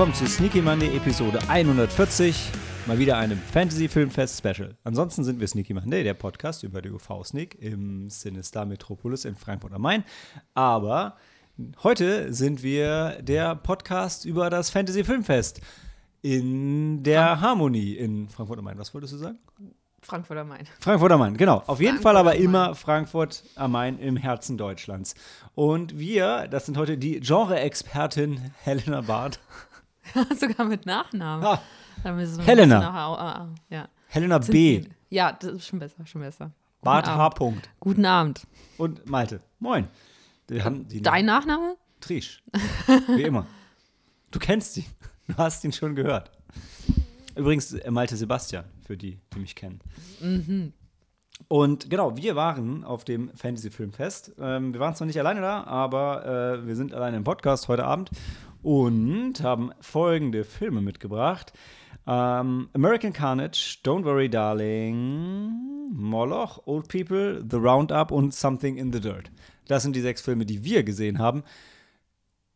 Willkommen zu Sneaky Monday Episode 140. Mal wieder einem Fantasy Filmfest Special. Ansonsten sind wir Sneaky Monday, der Podcast über die UV Sneak im Sinister Metropolis in Frankfurt am Main. Aber heute sind wir der Podcast über das Fantasy Filmfest in der Harmonie in Frankfurt am Main. Was wolltest du sagen? Frankfurt am Main. Frankfurt am Main, genau. Auf jeden Frankfurt Fall aber immer Frankfurt am Main im Herzen Deutschlands. Und wir, das sind heute die Genre-Expertin Helena Barth. Sogar mit Nachnamen. Ah, Helena. nach- ah, ja. Helena B. Ja, das ist schon besser, schon besser. Bart Guten H. Abend. Punkt. Guten Abend. Und Malte. Moin. Wir haben die Dein Nachname? Trisch. Wie immer. Du kennst ihn. Du hast ihn schon gehört. Übrigens äh, Malte Sebastian, für die, die mich kennen. Und genau, wir waren auf dem Fantasy Filmfest. Ähm, wir waren zwar nicht alleine da, aber äh, wir sind alleine im Podcast heute Abend und haben folgende Filme mitgebracht. Ähm, American Carnage, Don't Worry Darling, Moloch, Old People, The Roundup und Something in the Dirt. Das sind die sechs Filme, die wir gesehen haben.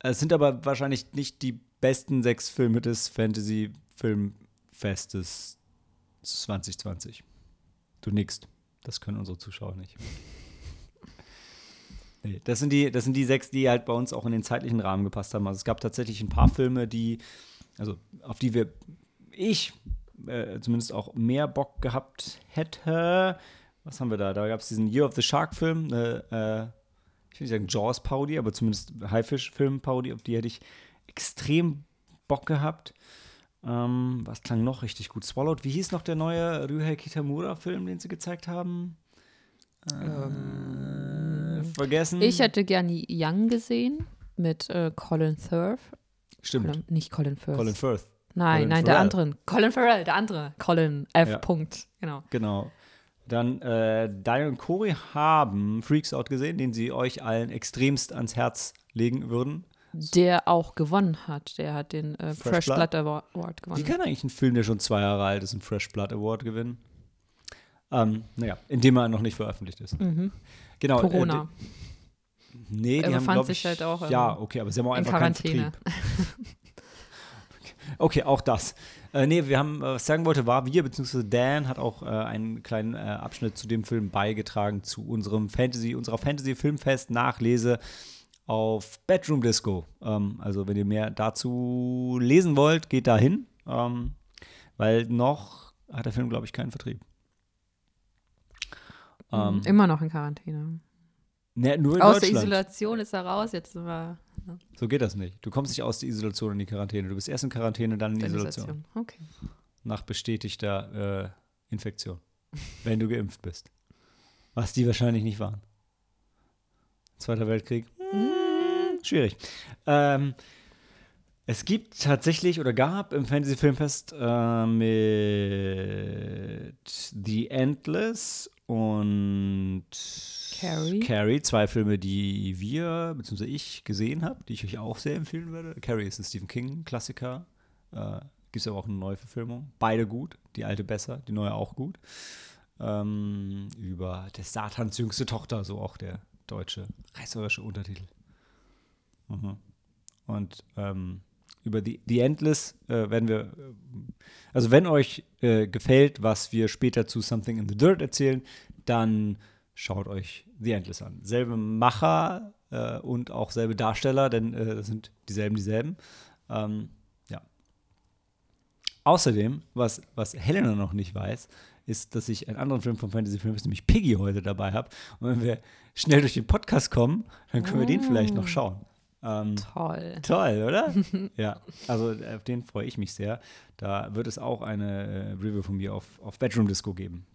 Es sind aber wahrscheinlich nicht die besten sechs Filme des Fantasy Filmfestes 2020. Du nickst. Das können unsere Zuschauer nicht. Nee, das sind, die, das sind die sechs, die halt bei uns auch in den zeitlichen Rahmen gepasst haben. Also es gab tatsächlich ein paar Filme, die, also auf die wir, ich äh, zumindest auch mehr Bock gehabt hätte. Was haben wir da? Da gab es diesen Year of the Shark-Film, eine, äh, ich will nicht sagen Jaws-Parodie, aber zumindest Haifisch-Film-Parodie, auf die hätte ich extrem Bock gehabt. Ähm, was klang noch richtig gut? Swallowed. Wie hieß noch der neue Ryuhei Kitamura-Film, den sie gezeigt haben? Äh, vergessen. Ich hätte gerne Young gesehen mit äh, Colin Firth. Stimmt. Colin, nicht Colin Firth. Colin Firth. nein, Colin nein, der Farrell. andere. Colin Farrell, der andere. Colin F. Ja. Punkt. Genau. Genau. Dann, äh, Daniel und Corey haben Freaks Out gesehen, den sie euch allen extremst ans Herz legen würden. Der auch gewonnen hat. Der hat den äh, Fresh Fresh, Blood? Blood Award Wie gewonnen. kann eigentlich ein Film, der schon zwei Jahre alt ist, einen Fresh Blood Award gewinnen? Ähm, naja, indem er noch nicht veröffentlicht ist. Genau. Mhm. Corona. Äh, die- nee, die Er haben, befand glaub sich ich, halt auch Ja, okay, aber sie haben auch in einfach Quarantäne. keinen Vertrieb. Okay, auch das. Äh, nee, wir haben, äh, was ich sagen wollte, war wir, beziehungsweise Dan hat auch äh, einen kleinen äh, Abschnitt zu dem Film beigetragen, zu unserem Fantasy, unserer Fantasy-Filmfest-Nachlese auf Bedroom Disco. Ähm, also, wenn ihr mehr dazu lesen wollt, geht da hin, ähm, weil noch hat der Film, glaube ich, keinen Vertrieb. Ähm, Immer noch in Quarantäne. ne, nur in Aus der. Isolation ist er raus, jetzt sind wir So geht das nicht. Du kommst nicht aus der Isolation in die Quarantäne. Du bist erst in Quarantäne, dann in in der Isolation. Isolation. Okay. nach bestätigter äh, Infektion, wenn du geimpft bist. Was die wahrscheinlich nicht waren. Zweiter Weltkrieg? Hm, schwierig. Ähm, es gibt tatsächlich oder gab im Fantasy Filmfest äh, mit The Endless und Carrie. Carrie, zwei Filme, die wir, beziehungsweise ich gesehen habe, die ich euch auch sehr empfehlen würde. Carrie ist ein Stephen King-Klassiker. Äh, Gibt es aber auch eine neue Verfilmung. Beide gut. Die alte besser, die neue auch gut. Ähm, über des Satans jüngste Tochter, so auch der deutsche reißerische Untertitel. Mhm. Und ähm, über die, die Endless äh, werden wir, äh, also wenn euch äh, gefällt, was wir später zu Something in the Dirt erzählen, dann schaut euch The Endless an. Selbe Macher äh, und auch selbe Darsteller, denn äh, das sind dieselben, dieselben. Ähm, ja. Außerdem, was, was Helena noch nicht weiß, ist, dass ich einen anderen Film von Fantasy Films, nämlich Piggy, heute dabei habe. Und wenn wir schnell durch den Podcast kommen, dann können wir den vielleicht noch schauen. Ähm, Toll. Toll, oder? ja, also auf den freue ich mich sehr. Da wird es auch eine äh, Review von mir auf, auf Bedroom Disco geben,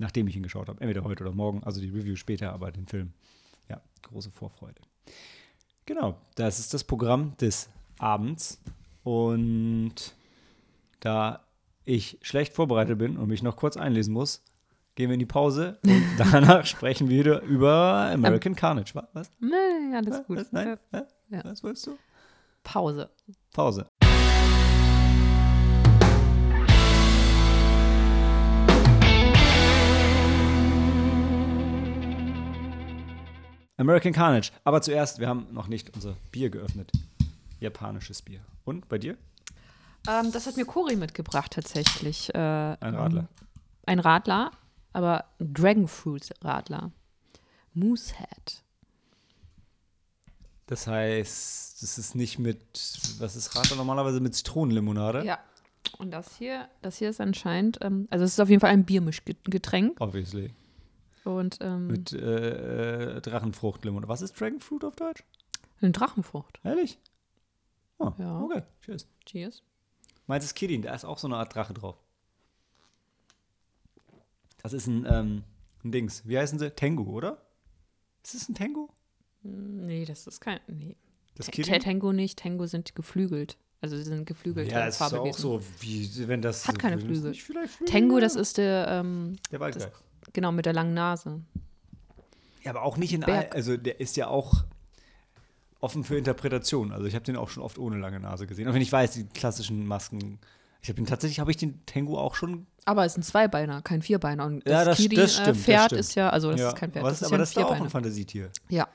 nachdem ich ihn geschaut habe. Entweder heute oder morgen, also die Review später, aber den Film. Ja, große Vorfreude. Genau, das ist das Programm des Abends. Und da ich schlecht vorbereitet bin und mich noch kurz einlesen muss, gehen wir in die Pause und danach sprechen wir wieder über American Carnage. Was? Nee, alles gut. Was? Nein? Ja. Was wolltest du? Pause. Pause. American Carnage. Aber zuerst, wir haben noch nicht unser Bier geöffnet. japanisches Bier. Und bei dir? Ähm, das hat mir Cori mitgebracht tatsächlich. Äh, Ein Radler. Ein Radler, aber Dragonfruit-Radler. Moosehead. Das heißt, das ist nicht mit, was ist Radler normalerweise mit Zitronenlimonade? Ja. Und das hier, das hier ist anscheinend, ähm, also es ist auf jeden Fall ein Biermischgetränk. Obviously. Und ähm, Mit äh, äh, Drachenfruchtlimonade. Was ist Dragonfruit auf Deutsch? eine Drachenfrucht. Ehrlich? Oh, Ja. okay. Cheers. Cheers. Meins ist Kirin, da ist auch so eine Art Drache drauf. Das ist ein, ähm, ein Dings. Wie heißen sie? Tengu, oder? Ist es ein Tengu? Nee, das ist kein. Nee. Das Kirin? Tango nicht, Tango sind geflügelt. Also sie sind geflügelte Ja, das ist auch so, wie wenn das. Hat keine das Flügel. Tango, das ist der, ähm, Der Waldgeist. genau, mit der langen Nase. Ja, aber auch nicht in all, also der ist ja auch offen für Interpretation. Also ich habe den auch schon oft ohne lange Nase gesehen. Auch wenn ich weiß, die klassischen Masken. Ich habe tatsächlich, habe ich den Tengu auch schon. Aber es ist ein Zweibeiner, kein Vierbeiner. Und Ja, das- Kirin, das stimmt, äh, das Pferd stimmt. ist ja, also das ja, ist kein Pferd, aber das ist aber ja das ist auch ein. Fantasietier. Ja.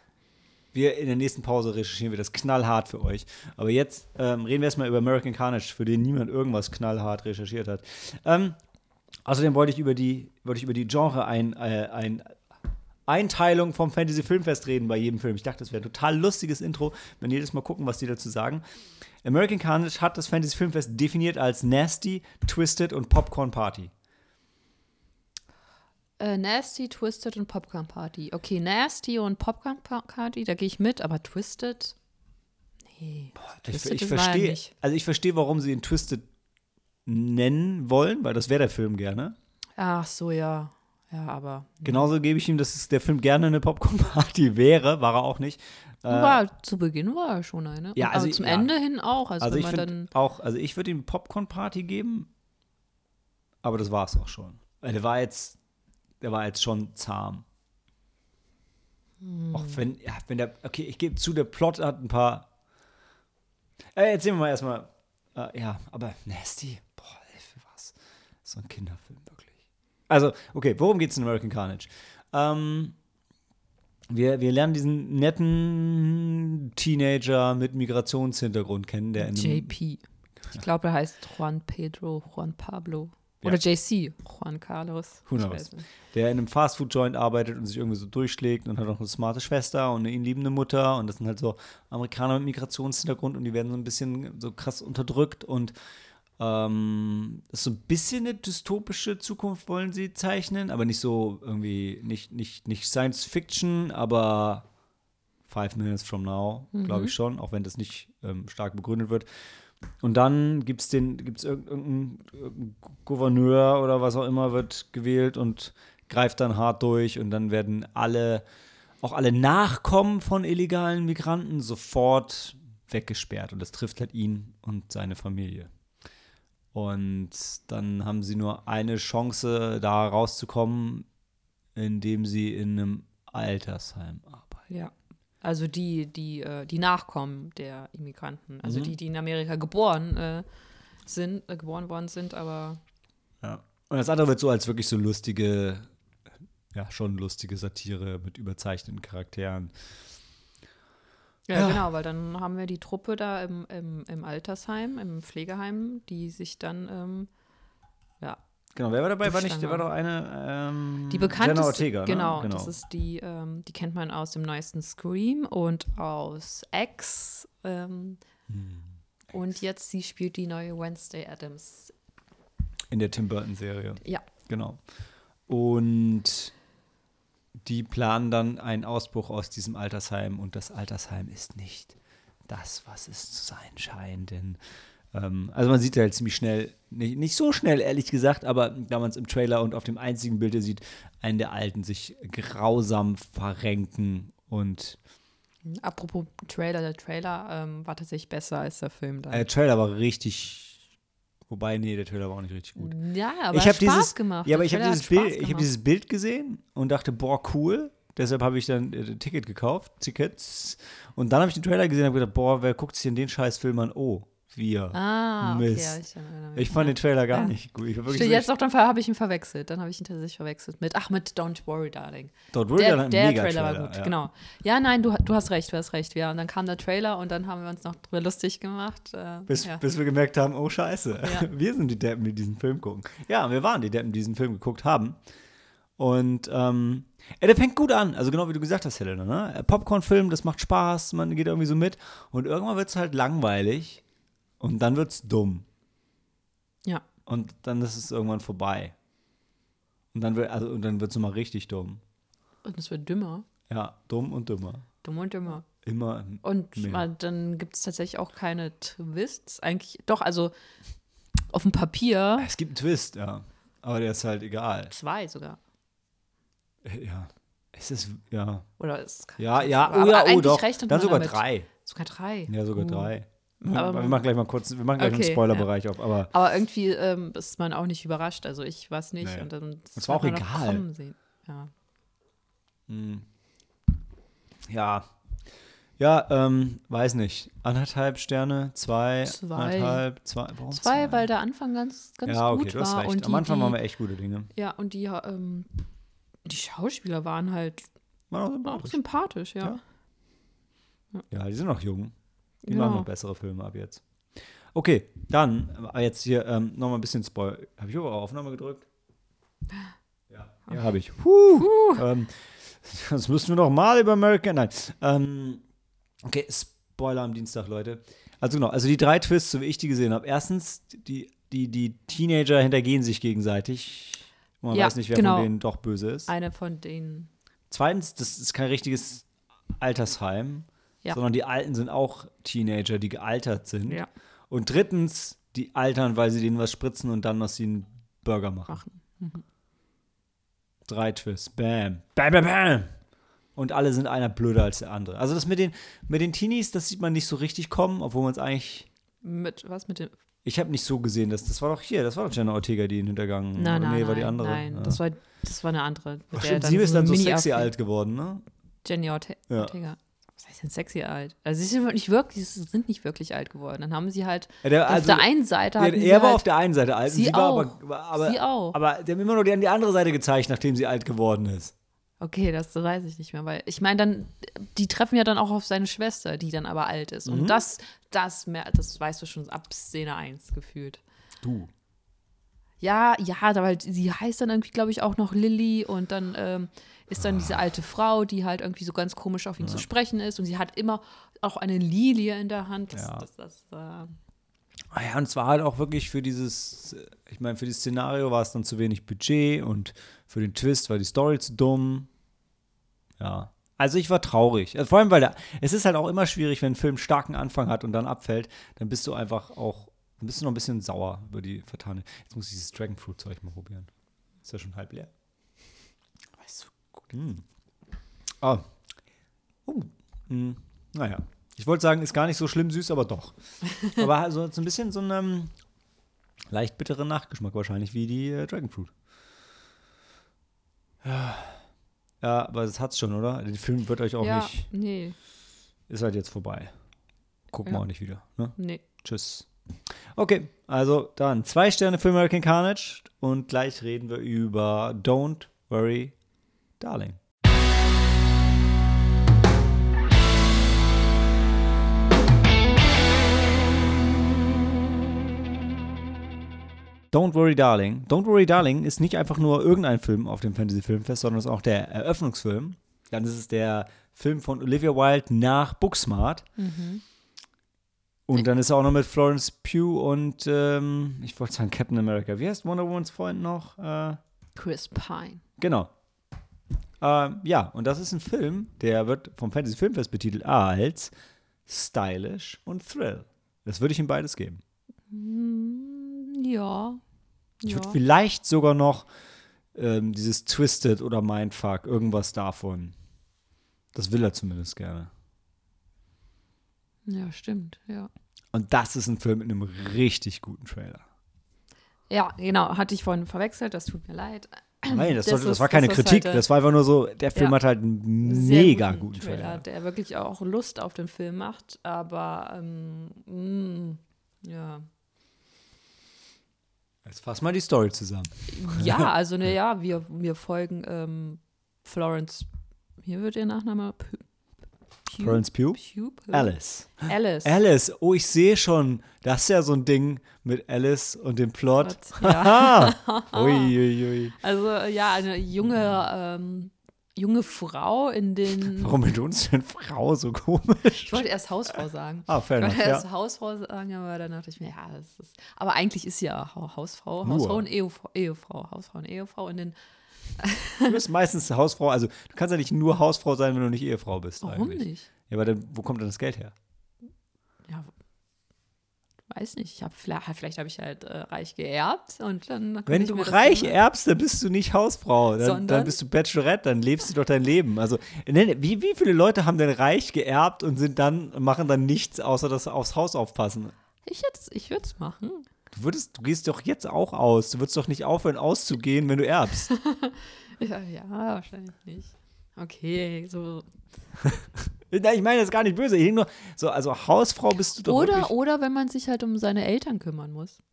Wir in der nächsten Pause recherchieren wir das knallhart für euch. Aber jetzt ähm, reden wir erstmal über American Carnage, für den niemand irgendwas knallhart recherchiert hat. Ähm, außerdem wollte ich über die, wollte ich über die Genre ein, äh, ein Einteilung vom Fantasy Filmfest reden bei jedem Film. Ich dachte, das wäre ein total lustiges Intro, wenn jedes Mal gucken, was die dazu sagen. American Carnage hat das Fantasy Filmfest definiert als Nasty, Twisted und Popcorn Party. Äh, Nasty, Twisted und Popcorn Party. Okay, Nasty und Popcorn Party, da gehe ich mit, aber Twisted? Nee. Ich, Twisted ich ja verstehe, also ich verstehe, warum sie ihn Twisted nennen wollen, weil das wäre der Film gerne. Ach so, ja. Ja, aber. Genauso gebe ich ihm, dass es der Film gerne eine Popcorn-Party wäre, war er auch nicht. Äh, war, zu Beginn war er schon eine. Ja, also aber zum ja. Ende hin auch. Also, also ich dann. auch, also ich würde ihm Popcorn-Party geben, aber das war es auch schon. Weil Der war jetzt, der war jetzt schon zahm. Hm. Auch wenn, ja, wenn der, okay, ich gebe zu, der Plot hat ein paar. Äh, erzählen wir mal erstmal. Äh, ja, aber Nasty, boah, ey, für was? So ein Kinderfilm, wirklich. Also, okay, worum geht es in American Carnage? Ähm, wir, wir lernen diesen netten Teenager mit Migrationshintergrund kennen, der in JP. Ich glaube, er heißt Juan Pedro, Juan Pablo. Ja. Oder JC, Juan Carlos. Who knows? der in einem Fastfood-Joint arbeitet und sich irgendwie so durchschlägt und hat auch eine smarte Schwester und eine ihn liebende Mutter und das sind halt so Amerikaner mit Migrationshintergrund und die werden so ein bisschen so krass unterdrückt und ähm, das ist so ein bisschen eine dystopische Zukunft wollen sie zeichnen, aber nicht so irgendwie, nicht, nicht, nicht Science Fiction, aber Five Minutes from Now, glaube ich schon, auch wenn das nicht ähm, stark begründet wird. Und dann gibt es gibt's irg- irgendeinen irgendein Gouverneur oder was auch immer wird gewählt und greift dann hart durch und dann werden alle, auch alle Nachkommen von illegalen Migranten sofort weggesperrt und das trifft halt ihn und seine Familie. Und dann haben sie nur eine Chance, da rauszukommen, indem sie in einem Altersheim arbeiten. Ja. Also die, die, äh, die Nachkommen der Immigranten. Also Mhm. die, die in Amerika geboren äh, sind, äh, geboren worden sind, aber Ja. Und das andere wird so als wirklich so lustige, ja, schon lustige Satire mit überzeichneten Charakteren. Ja, Ja. genau, weil dann haben wir die Truppe da im, im, im Altersheim, im Pflegeheim, die sich dann, ähm, Genau, wer war dabei? War nicht, der war doch eine, ähm, die bekannteste, Jenna Ortega, ne? genau, das ist die, ähm, die kennt man aus dem neuesten Scream und aus X. Ähm, Hm. Und jetzt, sie spielt die neue Wednesday Adams. In der Tim Burton-Serie. Ja, Genau. Und die planen dann einen Ausbruch aus diesem Altersheim und das Altersheim ist nicht das, was es zu sein scheint. Denn, also man sieht halt ziemlich schnell, nicht, nicht so schnell, ehrlich gesagt, aber da man es im Trailer und auf dem einzigen Bild sieht, einen der Alten sich grausam verrenken und apropos Trailer, der Trailer ähm, war tatsächlich besser als der Film dann. äh, der Trailer war richtig, wobei, nee, der Trailer war auch nicht richtig gut. ja, aber ich hat habe Spaß dieses, gemacht. Ja, aber Der ich habe dieses Bild, ich gemacht. dieses Bild gesehen und dachte, boah, cool. Deshalb habe ich dann äh, ein Ticket gekauft, Tickets. Und dann habe ich den Trailer gesehen und habe gedacht, boah, wer guckt sich denn den Scheißfilm an? Oh, wir. Ah, okay. Mist. ja, ich, mich. Ich fand den Trailer gar Ja. nicht gut. Ich Stimmt, jetzt doch, dann habe ich ihn verwechselt. Dann habe ich ihn tatsächlich verwechselt mit, ach, mit Don't Worry, Darling. Der, ja ein der mega Trailer, war gut, ja. genau. Ja, nein, du, du hast recht, du hast recht. Ja, und dann kam der Trailer und dann haben wir uns noch drüber lustig gemacht. Äh, Bis, ja. bis wir gemerkt haben, oh Scheiße, Ja. wir sind die Deppen, die diesen Film gucken. Ja, wir waren die Deppen, die diesen Film geguckt haben. Und ähm, ja, der fängt gut an. Also genau wie du gesagt hast, Helena. Ne? Popcorn-Film, das macht Spaß, man geht irgendwie so mit. Und irgendwann wird es halt langweilig. Und dann wird es dumm. ja. Und dann ist es irgendwann vorbei. Und dann wird also, und dann es richtig dumm. Und es wird dümmer. Ja, dumm und dümmer. Dumm und dümmer. Immer. Und Mehr. dann gibt es tatsächlich auch keine Twists. Eigentlich, doch, also auf dem Papier Es gibt einen Twist, ja. Aber der ist halt egal. zwei sogar. Ja. Es ist, ja. Oder ist Ja, ja, Aber oh ja, oh doch. Dann sogar damit. drei. sogar drei. Ja, sogar Uh. drei. Aber- wir machen gleich mal kurz, wir machen gleich Okay, einen Spoilerbereich auf, aber Aber irgendwie ähm, ist man auch nicht überrascht. Also ich war es nicht. Nee. Und dann Es war auch egal. kommen Sehen. Ja. ja. Ja, ähm, weiß nicht. Anderthalb Sterne, zwei, Zwei. anderthalb, zwei. Warum Zwei, weil der Anfang ganz, ganz Ja, okay, gut du hast war. recht. Und die, Am Anfang die, waren wir echt gute Dinge. Ja, und die, ähm, die Schauspieler waren halt War auch auch sympathisch. sympathisch, ja. Ja. Ja, die sind noch jung. Die Ja. machen noch bessere Filme ab jetzt. Okay, dann aber jetzt hier ähm, nochmal ein bisschen Spoil. Habe ich überhaupt Aufnahme gedrückt? Ja, ja habe ich. Puh. Ähm, das müssen wir noch mal über American. Nein. Ähm, okay, Spoiler am Dienstag, Leute. Also genau, also die drei Twists, so wie ich die gesehen habe. Erstens, die, die, die Teenager hintergehen sich gegenseitig. Man Ja, weiß nicht, wer genau. von denen doch böse ist. Eine von denen. Zweitens, das ist kein richtiges Altersheim, Ja. sondern die Alten sind auch Teenager, die gealtert sind. Ja. Und drittens, die altern, weil sie denen was spritzen und dann aus ihnen Burger machen. Machen. Drei Twists. Bam. Bam, bam, bam. Und alle sind einer blöder als der andere. Also das mit den, mit den Teenies, das sieht man nicht so richtig kommen, obwohl man es eigentlich. Mit, was mit dem. Ich habe nicht so gesehen, dass das war doch hier, das war doch Jenna Ortega, die ihn hintergangen. Nein, nein, nee, war die nein, andere. Nein, ja. das, war, das war eine andere. stimmt, sie ist dann so sexy alt geworden, ne? Jenny Orte Ja. Ortega. Was heißt denn sexy alt? Also sie sind nicht wirklich, sie sind nicht wirklich alt geworden. Dann haben sie halt der- auf also- der einen Seite hatten sie er war halt, auf der einen Seite alt Sie sie auch. aber, aber, Sie auch. aber die haben immer nur die, die andere Seite gezeigt, nachdem sie alt geworden ist. Okay, das weiß ich nicht mehr, weil ich meine, dann, die treffen ja dann auch auf seine Schwester, die dann aber alt ist. Mhm. Und das, das, mehr, das weißt du schon ab Szene 1 gefühlt. Du. Ja, ja, weil sie heißt dann irgendwie, glaube ich, auch noch Lilly und dann ähm, ist dann diese alte Frau, die halt irgendwie so ganz komisch auf ihn zu sprechen ist und sie hat immer auch eine Lilie in der Hand. Das, Ja. das, das, äh, Ah ja, und es war halt auch wirklich für dieses, ich meine, für dieses Szenario war es dann zu wenig Budget und für den Twist war die Story zu dumm. Ja. Also ich war traurig. Also vor allem, weil der, es ist halt auch immer schwierig, wenn ein Film starken Anfang hat und dann abfällt, dann bist du einfach auch, dann bist du noch ein bisschen sauer über die vertane. Jetzt muss ich dieses Dragonfruit-Zeug mal probieren. Ist ja schon halb leer. Mm. Ah. Oh. Mm. Naja. Ich wollte sagen, ist gar nicht so schlimm süß, aber doch. aber halt so, ein bisschen so ein ähm, leicht bitteren Nachgeschmack wahrscheinlich wie die äh, Dragonfruit. Ja. Ja, aber das hat's schon, oder? Der Film wird euch auch ja, nicht. nee, Ist halt jetzt vorbei. Gucken wir Ja. auch nicht wieder. Ne? nee. Tschüss. Okay, also dann zwei Sterne für American Carnage und gleich reden wir über Don't Worry, Darling. Don't Worry Darling. Don't Worry Darling ist nicht einfach nur irgendein Film auf dem Fantasy Filmfest, sondern ist auch der Eröffnungsfilm. Dann ist es der Film von Olivia Wilde nach Booksmart. Und dann ist er auch noch mit Florence Pugh und ähm, ich wollte sagen Captain America. Wie heißt Wonder Womans Freund noch? Äh, Chris Pine. genau. Ähm, ja, und das ist ein Film, der wird vom Fantasy Filmfest betitelt als Stylish und Thrill. Das würde ich ihm beides geben. Hm, Ja. Ich ja. würde vielleicht sogar noch ähm, dieses Twisted oder Mindfuck, irgendwas davon. Das will er zumindest gerne. ja, stimmt, ja. Und das ist ein Film mit einem richtig guten Trailer. Ja, genau, hatte ich vorhin verwechselt, das tut mir leid. Nein, das, das, sollte, das war keine das Kritik. Halt äh, das war einfach nur so, der Film ja, hat halt einen mega guten, guten Trailer, Trailer. Der wirklich auch Lust auf den Film macht, aber ähm, mh, ja. Jetzt fass mal die Story zusammen. Ja, also naja, wir, wir folgen ähm, Florence, hier wird ihr Nachname Florence Pugh? Alice. Alice. Alice, oh, ich sehe schon. Das ist ja so ein Ding mit Alice und dem Plot. Ja. Uiuiui. Also äh, ja, eine junge, ähm, junge Frau in den. Warum benutzt du denn Frau so komisch? Ich wollte erst Hausfrau sagen. Ah, fair Ich enough, wollte erst ja. Hausfrau sagen, aber dann dachte ich mir, ja, das ist. Aber eigentlich ist sie ja Ha- Hausfrau. Nur. Hausfrau und Ehefrau. Ehefrau. Hausfrau und Ehefrau. In den, Du bist meistens Hausfrau. Also, du kannst ja nicht nur Hausfrau sein, wenn du nicht Ehefrau bist. warum eigentlich. nicht? Ja, aber dann, wo kommt denn das Geld her? Ja, weiß nicht. Ich hab, vielleicht vielleicht habe ich halt äh, reich geerbt und dann. Wenn du reich dann- erbst, dann bist du nicht Hausfrau. Dann, dann bist du Bachelorette, dann lebst du doch dein Leben. Also, nenn- wie, wie viele Leute haben denn reich geerbt und sind dann, machen dann nichts, außer das aufs Haus aufpassen? Ich, ich würde es machen. Du würdest, du gehst doch jetzt auch aus. Du würdest doch nicht aufhören auszugehen, wenn du erbst. Ja, ja, wahrscheinlich nicht. Okay, so. Ich meine das gar nicht böse. Ich nur, so, also Hausfrau bist du doch Oder, wirklich. oder wenn man sich halt um seine Eltern kümmern muss.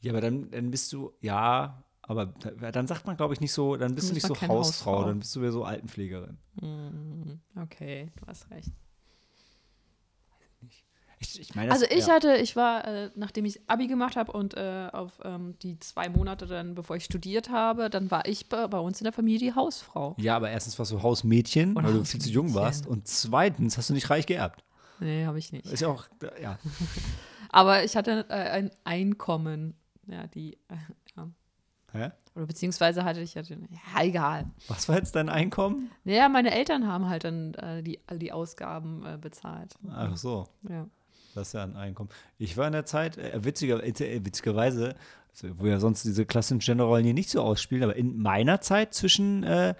Ja, aber dann, dann bist du, ja, aber da- dann sagt man, glaube ich, nicht so, dann bist Dann du nicht ist so Hausfrau, Hausfrau. dann bist du ja so Altenpflegerin. Hm, Okay, du hast recht. Ich, ich meine, Also ich ja. hatte, ich war, äh, nachdem ich Abi gemacht habe und äh, auf ähm, die zwei Monate dann, bevor ich studiert habe, dann war ich bei, bei uns in der Familie die Hausfrau. Ja, aber erstens warst du Hausmädchen, Oder weil du viel zu jung Hausmädchen. warst. Und zweitens hast du nicht reich geerbt. Nee, habe ich nicht. Ist ja auch, ja. Aber ich hatte äh, ein Einkommen. Ja, die, äh, ja. Hä? Oder beziehungsweise hatte ich, hatte, ja, egal. Was war jetzt dein Einkommen? Naja, meine Eltern haben halt dann äh, die, all die Ausgaben äh, bezahlt. Ach so, Ja. Das ist ja ein Einkommen. Ich war in der Zeit, äh, witziger, äh, witzigerweise, also, wo ja sonst diese klassischen Genderrollen hier nicht so ausspielen, aber in meiner Zeit zwischen äh,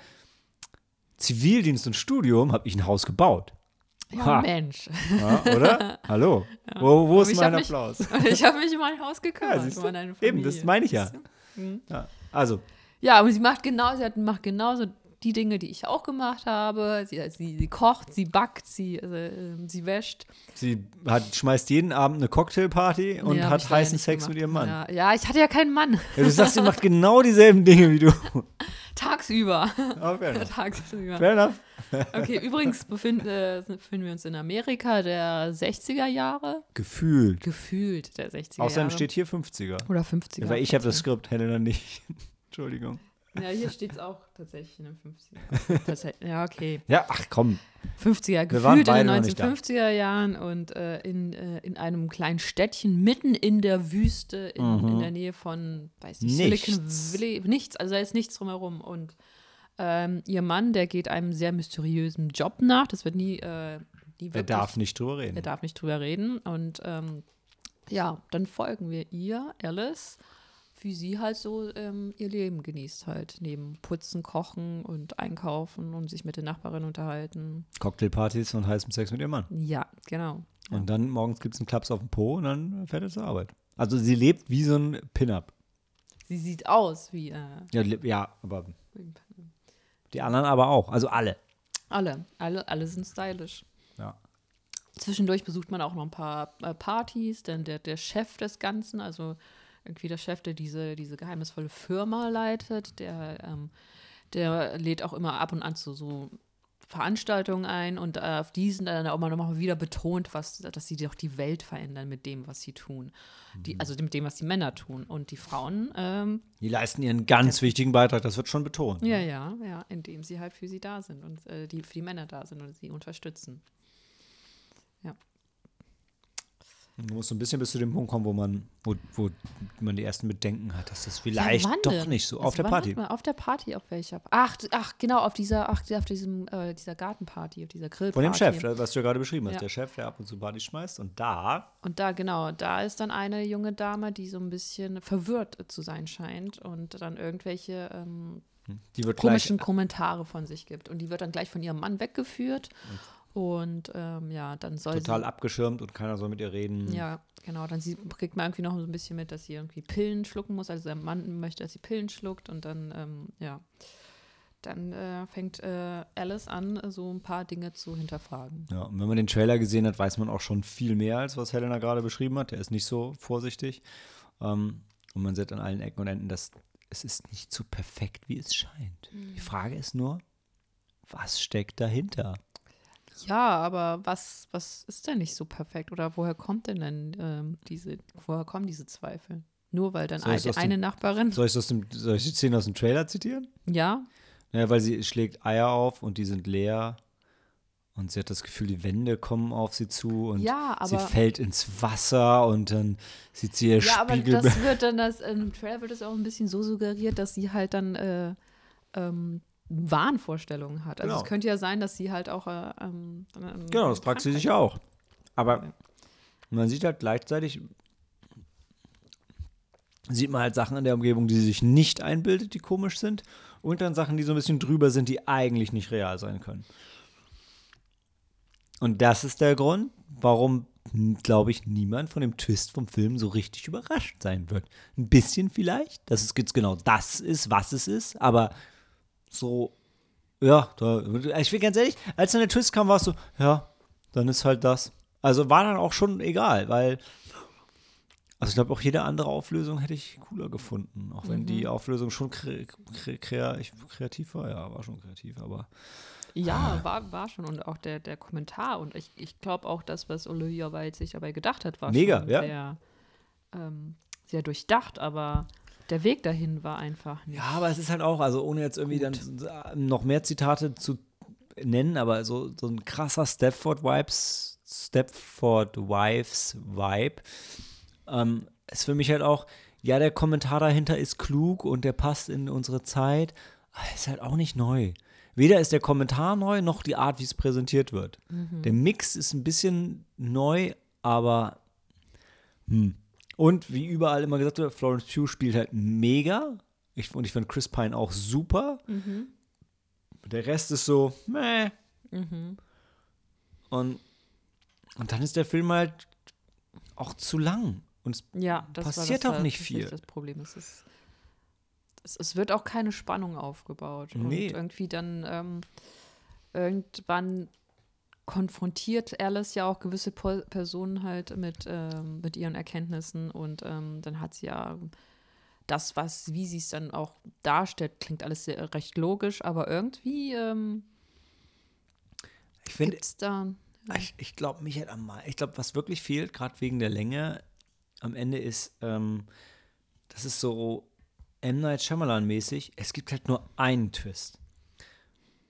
Zivildienst und Studium habe ich ein Haus gebaut. Ja, Ha. Mensch. Ja, oder? Hallo? Wo, wo ist mein hab mich- Applaus? ich habe mich um mein Haus gekümmert. Ja, Eben, das meine ich ja. Mhm. Ja, also, Ja, und sie macht genau, sie hat, macht genauso die Dinge, die ich auch gemacht habe. Sie, sie, sie kocht, sie backt, sie, äh, sie wäscht. sie hat, schmeißt jeden Abend eine Cocktailparty und Nee, hat heißen nicht Sex gemacht. mit ihrem Mann. Ja, ja, ich hatte ja keinen Mann. Ja, du sagst, sie macht genau dieselben Dinge wie du. Tagsüber. Oh, fair enough. Tagsüber. Fair enough. Okay, übrigens befinden, äh, befinden wir uns in Amerika der 60er Jahre. Gefühlt. Gefühlt der 60er Außerdem Jahre. steht hier 50er. Oder 50er. Ja, weil ich habe das Skript, Helena nicht. Entschuldigung. Ja, hier steht es auch tatsächlich in den 50er. Tatsächlich, ja, okay. Ja, ach komm. 50er, Wir waren gefühlt in den noch nicht da. 1950er Jahren und äh, in, äh, in einem kleinen Städtchen mitten in der Wüste in, in der Nähe von, weiß nicht, Silicon Mhm. Nichts. Valley. Nichts, also da ist nichts drumherum. Und ähm, ihr Mann, der geht einem sehr mysteriösen Job nach. Das wird nie, äh, nie Er darf nicht drüber reden. er darf nicht drüber reden. Und ähm, ja, dann folgen wir ihr, Alice, wie sie halt so ähm, ihr Leben genießt halt. Neben Putzen, Kochen und Einkaufen und sich mit den Nachbarinnen unterhalten. Cocktailpartys und heißem Sex mit ihrem Mann. Ja, genau. Und dann morgens gibt es einen Klaps auf den Po und dann fährt er zur Arbeit. Also sie lebt wie so ein Pin-Up. Sie sieht aus wie, äh, Ja, ja, aber die anderen aber auch. Also alle. alle, alle, alle sind stylisch. Ja. Zwischendurch besucht man auch noch ein paar äh, Partys, denn der, der Chef des Ganzen, also irgendwie der Chef, der diese, diese geheimnisvolle Firma leitet, der, ähm, der lädt auch immer ab und an zu so Veranstaltungen ein und äh, auf diesen dann auch mal nochmal wieder betont, was, dass sie doch die Welt verändern mit dem, was sie tun. Die, also mit dem, was die Männer tun. Und die Frauen, ähm, Die leisten ihren ganz wichtigen Beitrag, das wird schon betont. ja, ja, ja, indem sie halt für sie da sind und äh, die für die Männer da sind und sie unterstützen. Du musst so ein bisschen bis zu dem Punkt kommen, wo man, wo, wo man die ersten Bedenken hat, dass das vielleicht Ja, doch nicht so. Das Auf der Party. Auf der Party, auf welcher? Ach, ach genau, auf dieser, ach, auf diesem, äh, dieser Gartenparty, auf dieser Grillparty. Von dem Chef, was du ja gerade beschrieben hast. Ja. Der Chef, der ab und zu Party schmeißt. Und da, Und da, genau, da ist dann eine junge Dame, die so ein bisschen verwirrt zu sein scheint und dann irgendwelche ähm, die wird gleich komischen Kommentare von sich gibt. Und die wird dann gleich von ihrem Mann weggeführt. Und ähm, ja, dann soll total sie. abgeschirmt und keiner soll mit ihr reden. Ja, genau. Dann sie, kriegt man irgendwie noch so ein bisschen mit, dass sie irgendwie Pillen schlucken muss. Also der Mann möchte, dass sie Pillen schluckt und dann, ähm, ja, dann äh, fängt äh, Alice an, so ein paar Dinge zu hinterfragen. Ja, und wenn man den Trailer gesehen hat, weiß man auch schon viel mehr, als was Helena gerade beschrieben hat. Der ist nicht so vorsichtig. Ähm, Und man sieht an allen Ecken und Enden, dass es ist nicht so perfekt, wie es scheint. Die Frage ist nur, was steckt dahinter? Ja, aber was, was ist denn nicht so perfekt? Oder woher kommt denn denn ähm, diese, woher kommen diese Zweifel? Nur weil dann eine, aus dem- eine Nachbarin, Soll ich, das aus dem, soll ich die Szene aus dem Trailer zitieren? ja, Naja, weil sie schlägt Eier auf und die sind leer. Und sie hat das Gefühl, die Wände kommen auf sie zu und Ja, sie aber- fällt ins Wasser und dann sieht sie ihr Ja, aber Spiegel. das wird dann, das, im Trailer wird es auch ein bisschen so suggeriert, dass sie halt dann äh, ähm, Wahnvorstellungen hat. Also Genau. es könnte ja sein, dass sie halt auch äh, ähm, ähm, genau, das fragt sie sich auch. Aber man sieht halt gleichzeitig, sieht man halt Sachen in der Umgebung, die sie sich nicht einbildet, die komisch sind. Und dann Sachen, die so ein bisschen drüber sind, die eigentlich nicht real sein können. Und das ist der Grund, warum, glaube ich, niemand von dem Twist vom Film so richtig überrascht sein wird. Ein bisschen vielleicht, dass es jetzt genau das ist, was es ist, aber so, ja, da, ich bin ganz ehrlich, als dann der Twist kam, war es so, ja, dann ist halt das. Also war dann auch schon egal, weil, also ich glaube, auch jede andere Auflösung hätte ich cooler gefunden, auch wenn die Auflösung schon kre kre ich- kreativ war, ja, war schon kreativ, aber Ja, war, war schon. Und auch der, der Kommentar. Und ich, ich glaube auch, das, was Olivia Wilde sich dabei gedacht hat, war Mega, schon ja. sehr, ähm, sehr durchdacht. Aber der Weg dahin war einfach nicht. Ja, aber es ist halt auch, also ohne jetzt irgendwie dann noch mehr Zitate zu nennen, aber so, so ein krasser Stepford Vibes, Stepford Wives Vibe ähm, ist für mich halt auch, ja, der Kommentar dahinter ist klug und der passt in unsere Zeit, aber ist halt auch nicht neu. Weder ist der Kommentar neu, noch die Art, wie es präsentiert wird. Der Mix ist ein bisschen neu, aber hm. Und wie überall immer gesagt wird, Florence Pugh spielt halt mega. Ich, und ich finde Chris Pine auch super. Der Rest ist so, meh. Und, und dann ist der Film halt auch zu lang. Und es, Ja, Passiert auch nicht viel. Das Problem es ist, es, es wird auch keine Spannung aufgebaut. Nee. Und irgendwie dann ähm, irgendwann konfrontiert Alice ja auch gewisse Po- Personen halt mit, ähm, mit ihren Erkenntnissen und ähm, dann hat sie ja das, was, wie sie es dann auch darstellt, klingt alles sehr, recht logisch, aber irgendwie ähm, ich finde, gibt es da. ich, ich glaube, mich halt am mei- Ich glaube, was wirklich fehlt, gerade wegen der Länge am Ende ist, ähm, das ist so M. Night Shyamalan-mäßig, es gibt halt nur einen Twist.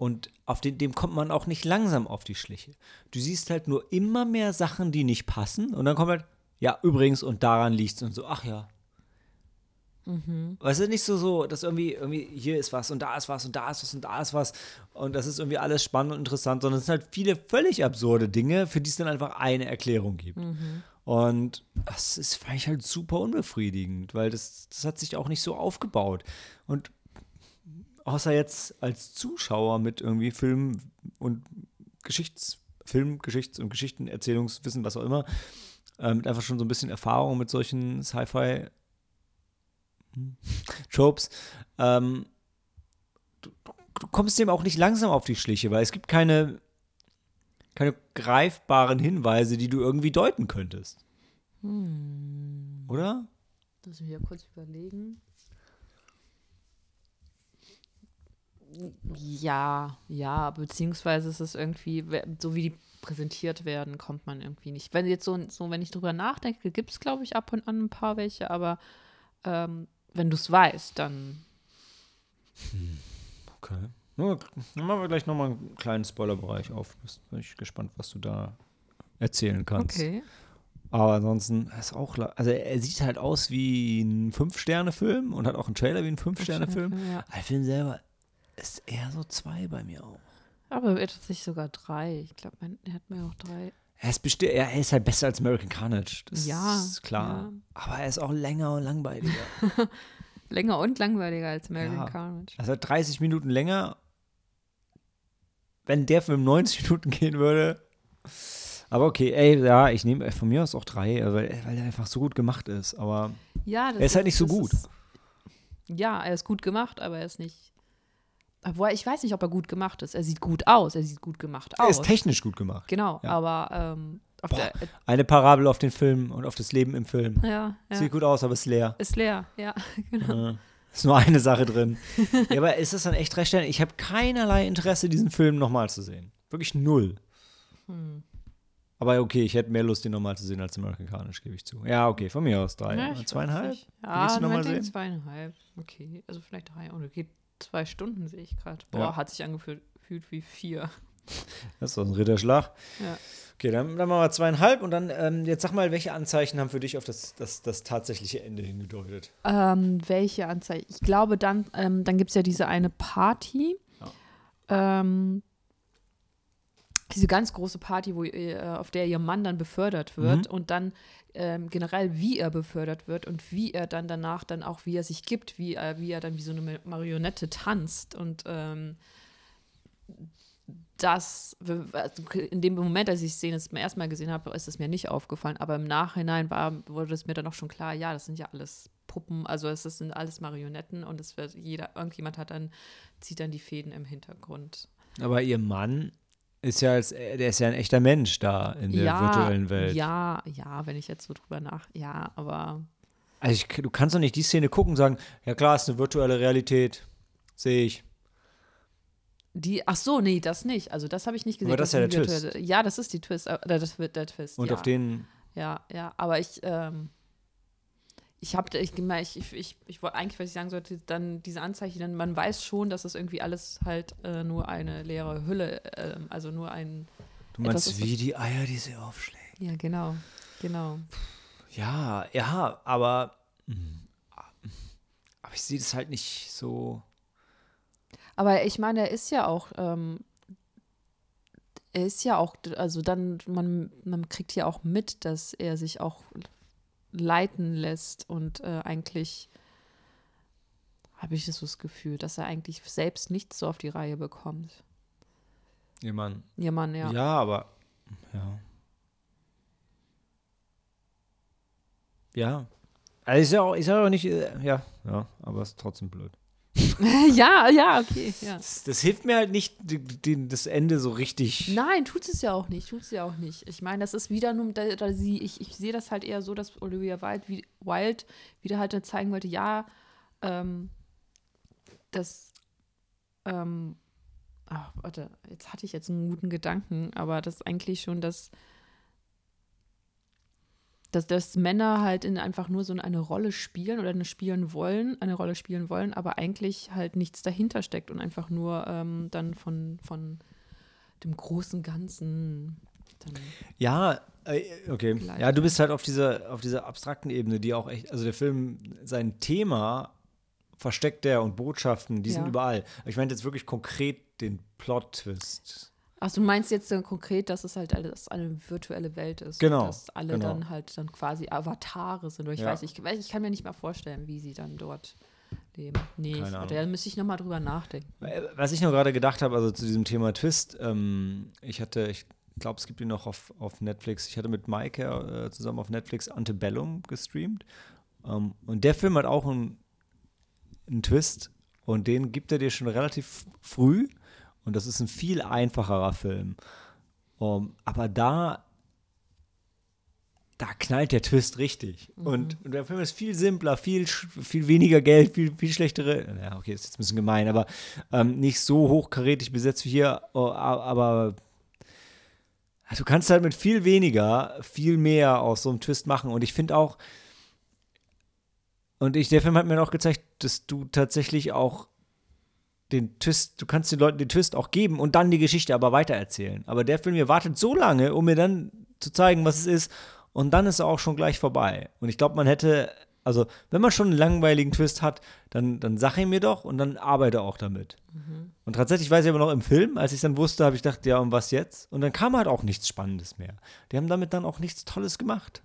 Und auf den, dem kommt man auch nicht langsam auf die Schliche. Du siehst halt nur immer mehr Sachen, die nicht passen. Und dann kommt halt, ja, übrigens, und daran liegt's und so, ach ja. Weißt du, nicht so, so, dass irgendwie, irgendwie hier ist was und da ist was und da ist was und da ist was und das ist irgendwie alles spannend und interessant, sondern es sind halt viele völlig absurde Dinge, für die es dann einfach eine Erklärung gibt. Und das ist fand ich halt super unbefriedigend, weil das, das hat sich auch nicht so aufgebaut. Und außer jetzt als Zuschauer mit irgendwie Film und Geschichts, Film, Geschichts- und Geschichtenerzählungswissen, was auch immer, äh, mit einfach schon so ein bisschen Erfahrung mit solchen Sci-Fi hm, ähm, du, du kommst dem auch nicht langsam auf die Schliche, weil es gibt keine, keine greifbaren Hinweise, die du irgendwie deuten könntest. Oder? Lass mich ja kurz überlegen. Ja, ja, beziehungsweise ist es irgendwie, so wie die präsentiert werden, kommt man irgendwie nicht. Wenn jetzt so, so wenn ich drüber nachdenke, gibt es, glaube ich, ab und an ein paar welche, aber ähm, wenn du es weißt, dann Okay. Nur, dann machen wir gleich nochmal einen kleinen Spoilerbereich auf. Bin ich gespannt, was du da erzählen kannst. okay. Aber ansonsten ist auch, also er sieht halt aus wie ein Fünf-Sterne-Film und hat auch einen Trailer wie ein Fünf-Sterne-Film. Ja. Der Film selber ist eher so zwei bei mir auch. Aber er hat sich sogar drei. Ich glaube, er hat mir auch drei. Er ist, besti- er ist halt besser als American Carnage. Das Ja, ist klar. ja. Aber er ist auch länger und langweiliger. Länger und langweiliger als American Ja. Carnage. Also 30 Minuten länger. Wenn der Film 90 Minuten gehen würde. Aber okay, ey, ja, ich nehme von mir aus auch drei, weil, weil er einfach so gut gemacht ist. Aber Ja, er ist halt nicht so gut. Ist, ja, er ist gut gemacht, aber er ist nicht. Obwohl, ich weiß nicht, ob er gut gemacht ist. Er sieht gut aus, er sieht gut gemacht er aus. ist technisch gut gemacht. Genau, Ja. aber ähm, Boah, der, eine Parabel auf den Film und auf das Leben im Film. ja, ja. Sieht gut aus, aber ist leer. Ist leer, ja, genau. Ist nur eine Sache drin. ja, aber ist das dann echt recht? Ich habe keinerlei Interesse, diesen Film nochmal zu sehen. Wirklich null. Hm. Aber okay, ich hätte mehr Lust, den nochmal zu sehen als amerikanisch, gebe ich zu. Ja, okay, von mir aus drei. Ja, Zweieinhalb? Ja, du noch mal meinetwegen sehen? zweieinhalb. Okay, also vielleicht drei. Und es geht zwei Stunden, sehe ich gerade. Boah, Ja. hat sich angefühlt gefühlt wie vier. Das ist doch ein Ritterschlag. Ja. Okay, dann, dann machen wir zweieinhalb und dann, ähm, jetzt sag mal, welche Anzeichen haben für dich auf das, das, das tatsächliche Ende hingedeutet? Ähm, welche Anzeige? Ich glaube, dann, ähm, dann gibt es ja diese eine Party. Ähm, diese ganz große Party, wo, ihr, äh, auf der ihr Mann dann befördert wird Mhm. und dann ähm, generell, wie er befördert wird und wie er dann danach dann auch, wie er sich gibt, wie, er- wie er dann wie so eine Ma- Marionette tanzt und ähm, das, also in dem Moment, als ich Szene zum ersten Mal gesehen habe, ist es mir nicht aufgefallen, aber im Nachhinein war, wurde es mir dann auch schon klar, ja, das sind ja alles Puppen, also es sind alles Marionetten und es wird jeder, irgendjemand hat dann, zieht dann die Fäden im Hintergrund. Aber ihr Mann ist ja als, der ist ja ein echter Mensch da in der ja, virtuellen Welt. Ja, ja, wenn ich jetzt so drüber nach, ja, aber Also ich, du kannst doch nicht die Szene gucken und sagen, ja klar, ist eine virtuelle Realität. Sehe ich. die, ach so, nee, das nicht, also das habe ich nicht gesehen. Aber das ist ja der virtuelle- Ja, das ist die Twist, äh, das wird der Twist, Und ja. auf den, Ja, ja, aber ich, ähm, ich habe, ich, ich, ich, ich, wollte eigentlich, was ich sagen sollte, dann diese Anzeichen, dann man weiß schon, dass das irgendwie alles halt äh, nur eine leere Hülle, ähm, also nur ein, du meinst ist- wie die Eier, die sie aufschlägt. ja, genau, genau. Ja, ja, aber, aber ich sehe das halt nicht so. Aber ich meine, er ist ja auch, ähm, er ist ja auch, also dann, man, man kriegt ja auch mit, dass er sich auch leiten lässt und äh, eigentlich habe ich so das Gefühl, dass er eigentlich selbst nichts so auf die Reihe bekommt. Ihr Mann. Ihr Mann, ja. Ja, aber, ja. Ja. Also ist ja auch, ist ja auch nicht, äh, ja, ja, aber ist trotzdem blöd. ja, ja, okay, ja. Das, das hilft mir halt nicht, die, die, das Ende so richtig. Nein, tut es ja auch nicht, tut es ja auch nicht. Ich meine, das ist wieder nur, da, da sie, ich, ich sehe das halt eher so, dass Olivia Wilde, wie, Wilde wieder halt dann zeigen wollte, ja, ähm, das, ähm, ach, warte, jetzt hatte ich jetzt einen guten Gedanken, aber das ist eigentlich schon das, dass, dass Männer halt in einfach nur so eine Rolle spielen oder eine spielen wollen, eine Rolle spielen wollen, aber eigentlich halt nichts dahinter steckt und einfach nur ähm, dann von, von dem großen Ganzen dann. Ja, äh, okay. Gleich. Ja, du bist halt auf dieser, auf dieser abstrakten Ebene, die auch echt, also der Film, sein Thema versteckt er und Botschaften, die sind Ja. überall. Ich meine jetzt wirklich konkret den Plot-Twist. Ach, du meinst jetzt äh, konkret, dass es halt alles eine virtuelle Welt ist. Genau, Und dass alle genau. dann halt dann quasi Avatare sind. Oder ich Ja. weiß, ich, ich kann mir nicht mal vorstellen, wie sie dann dort leben. Nee, Keine ich, Ahnung. da müsste ich nochmal drüber nachdenken. Äh, Was ich noch gerade gedacht habe, also zu diesem Thema Twist, ähm, ich hatte, ich glaube, es gibt ihn noch auf, auf Netflix. Ich hatte mit Maike äh, zusammen auf Netflix Antebellum gestreamt. Ähm, und der Film hat auch einen, einen Twist und den gibt er dir schon relativ früh. Und das ist ein viel einfacherer Film. Um, aber da, da knallt der Twist richtig. Und, und der Film ist viel simpler, viel, viel weniger Geld, viel, viel schlechtere. Ja, okay, ist jetzt ein bisschen gemein, aber ähm, nicht so hochkarätig besetzt wie hier. Oh, aber du kannst halt mit viel weniger viel mehr aus so einem Twist machen. Und ich finde auch, und ich, der Film hat mir auch gezeigt, dass du tatsächlich auch den Twist, du kannst den Leuten den Twist auch geben und dann die Geschichte aber weitererzählen. Aber der Film hier wartet so lange, um mir dann zu zeigen, was es ist, und dann ist er auch schon gleich vorbei. Und ich glaube, man hätte, also wenn man schon einen langweiligen Twist hat, dann, dann sag ihn mir doch und dann arbeite auch damit. Und tatsächlich weiß ich aber noch im Film, als ich dann wusste, habe ich gedacht, ja, und was jetzt? Und dann kam halt auch nichts Spannendes mehr. Die haben damit dann auch nichts Tolles gemacht.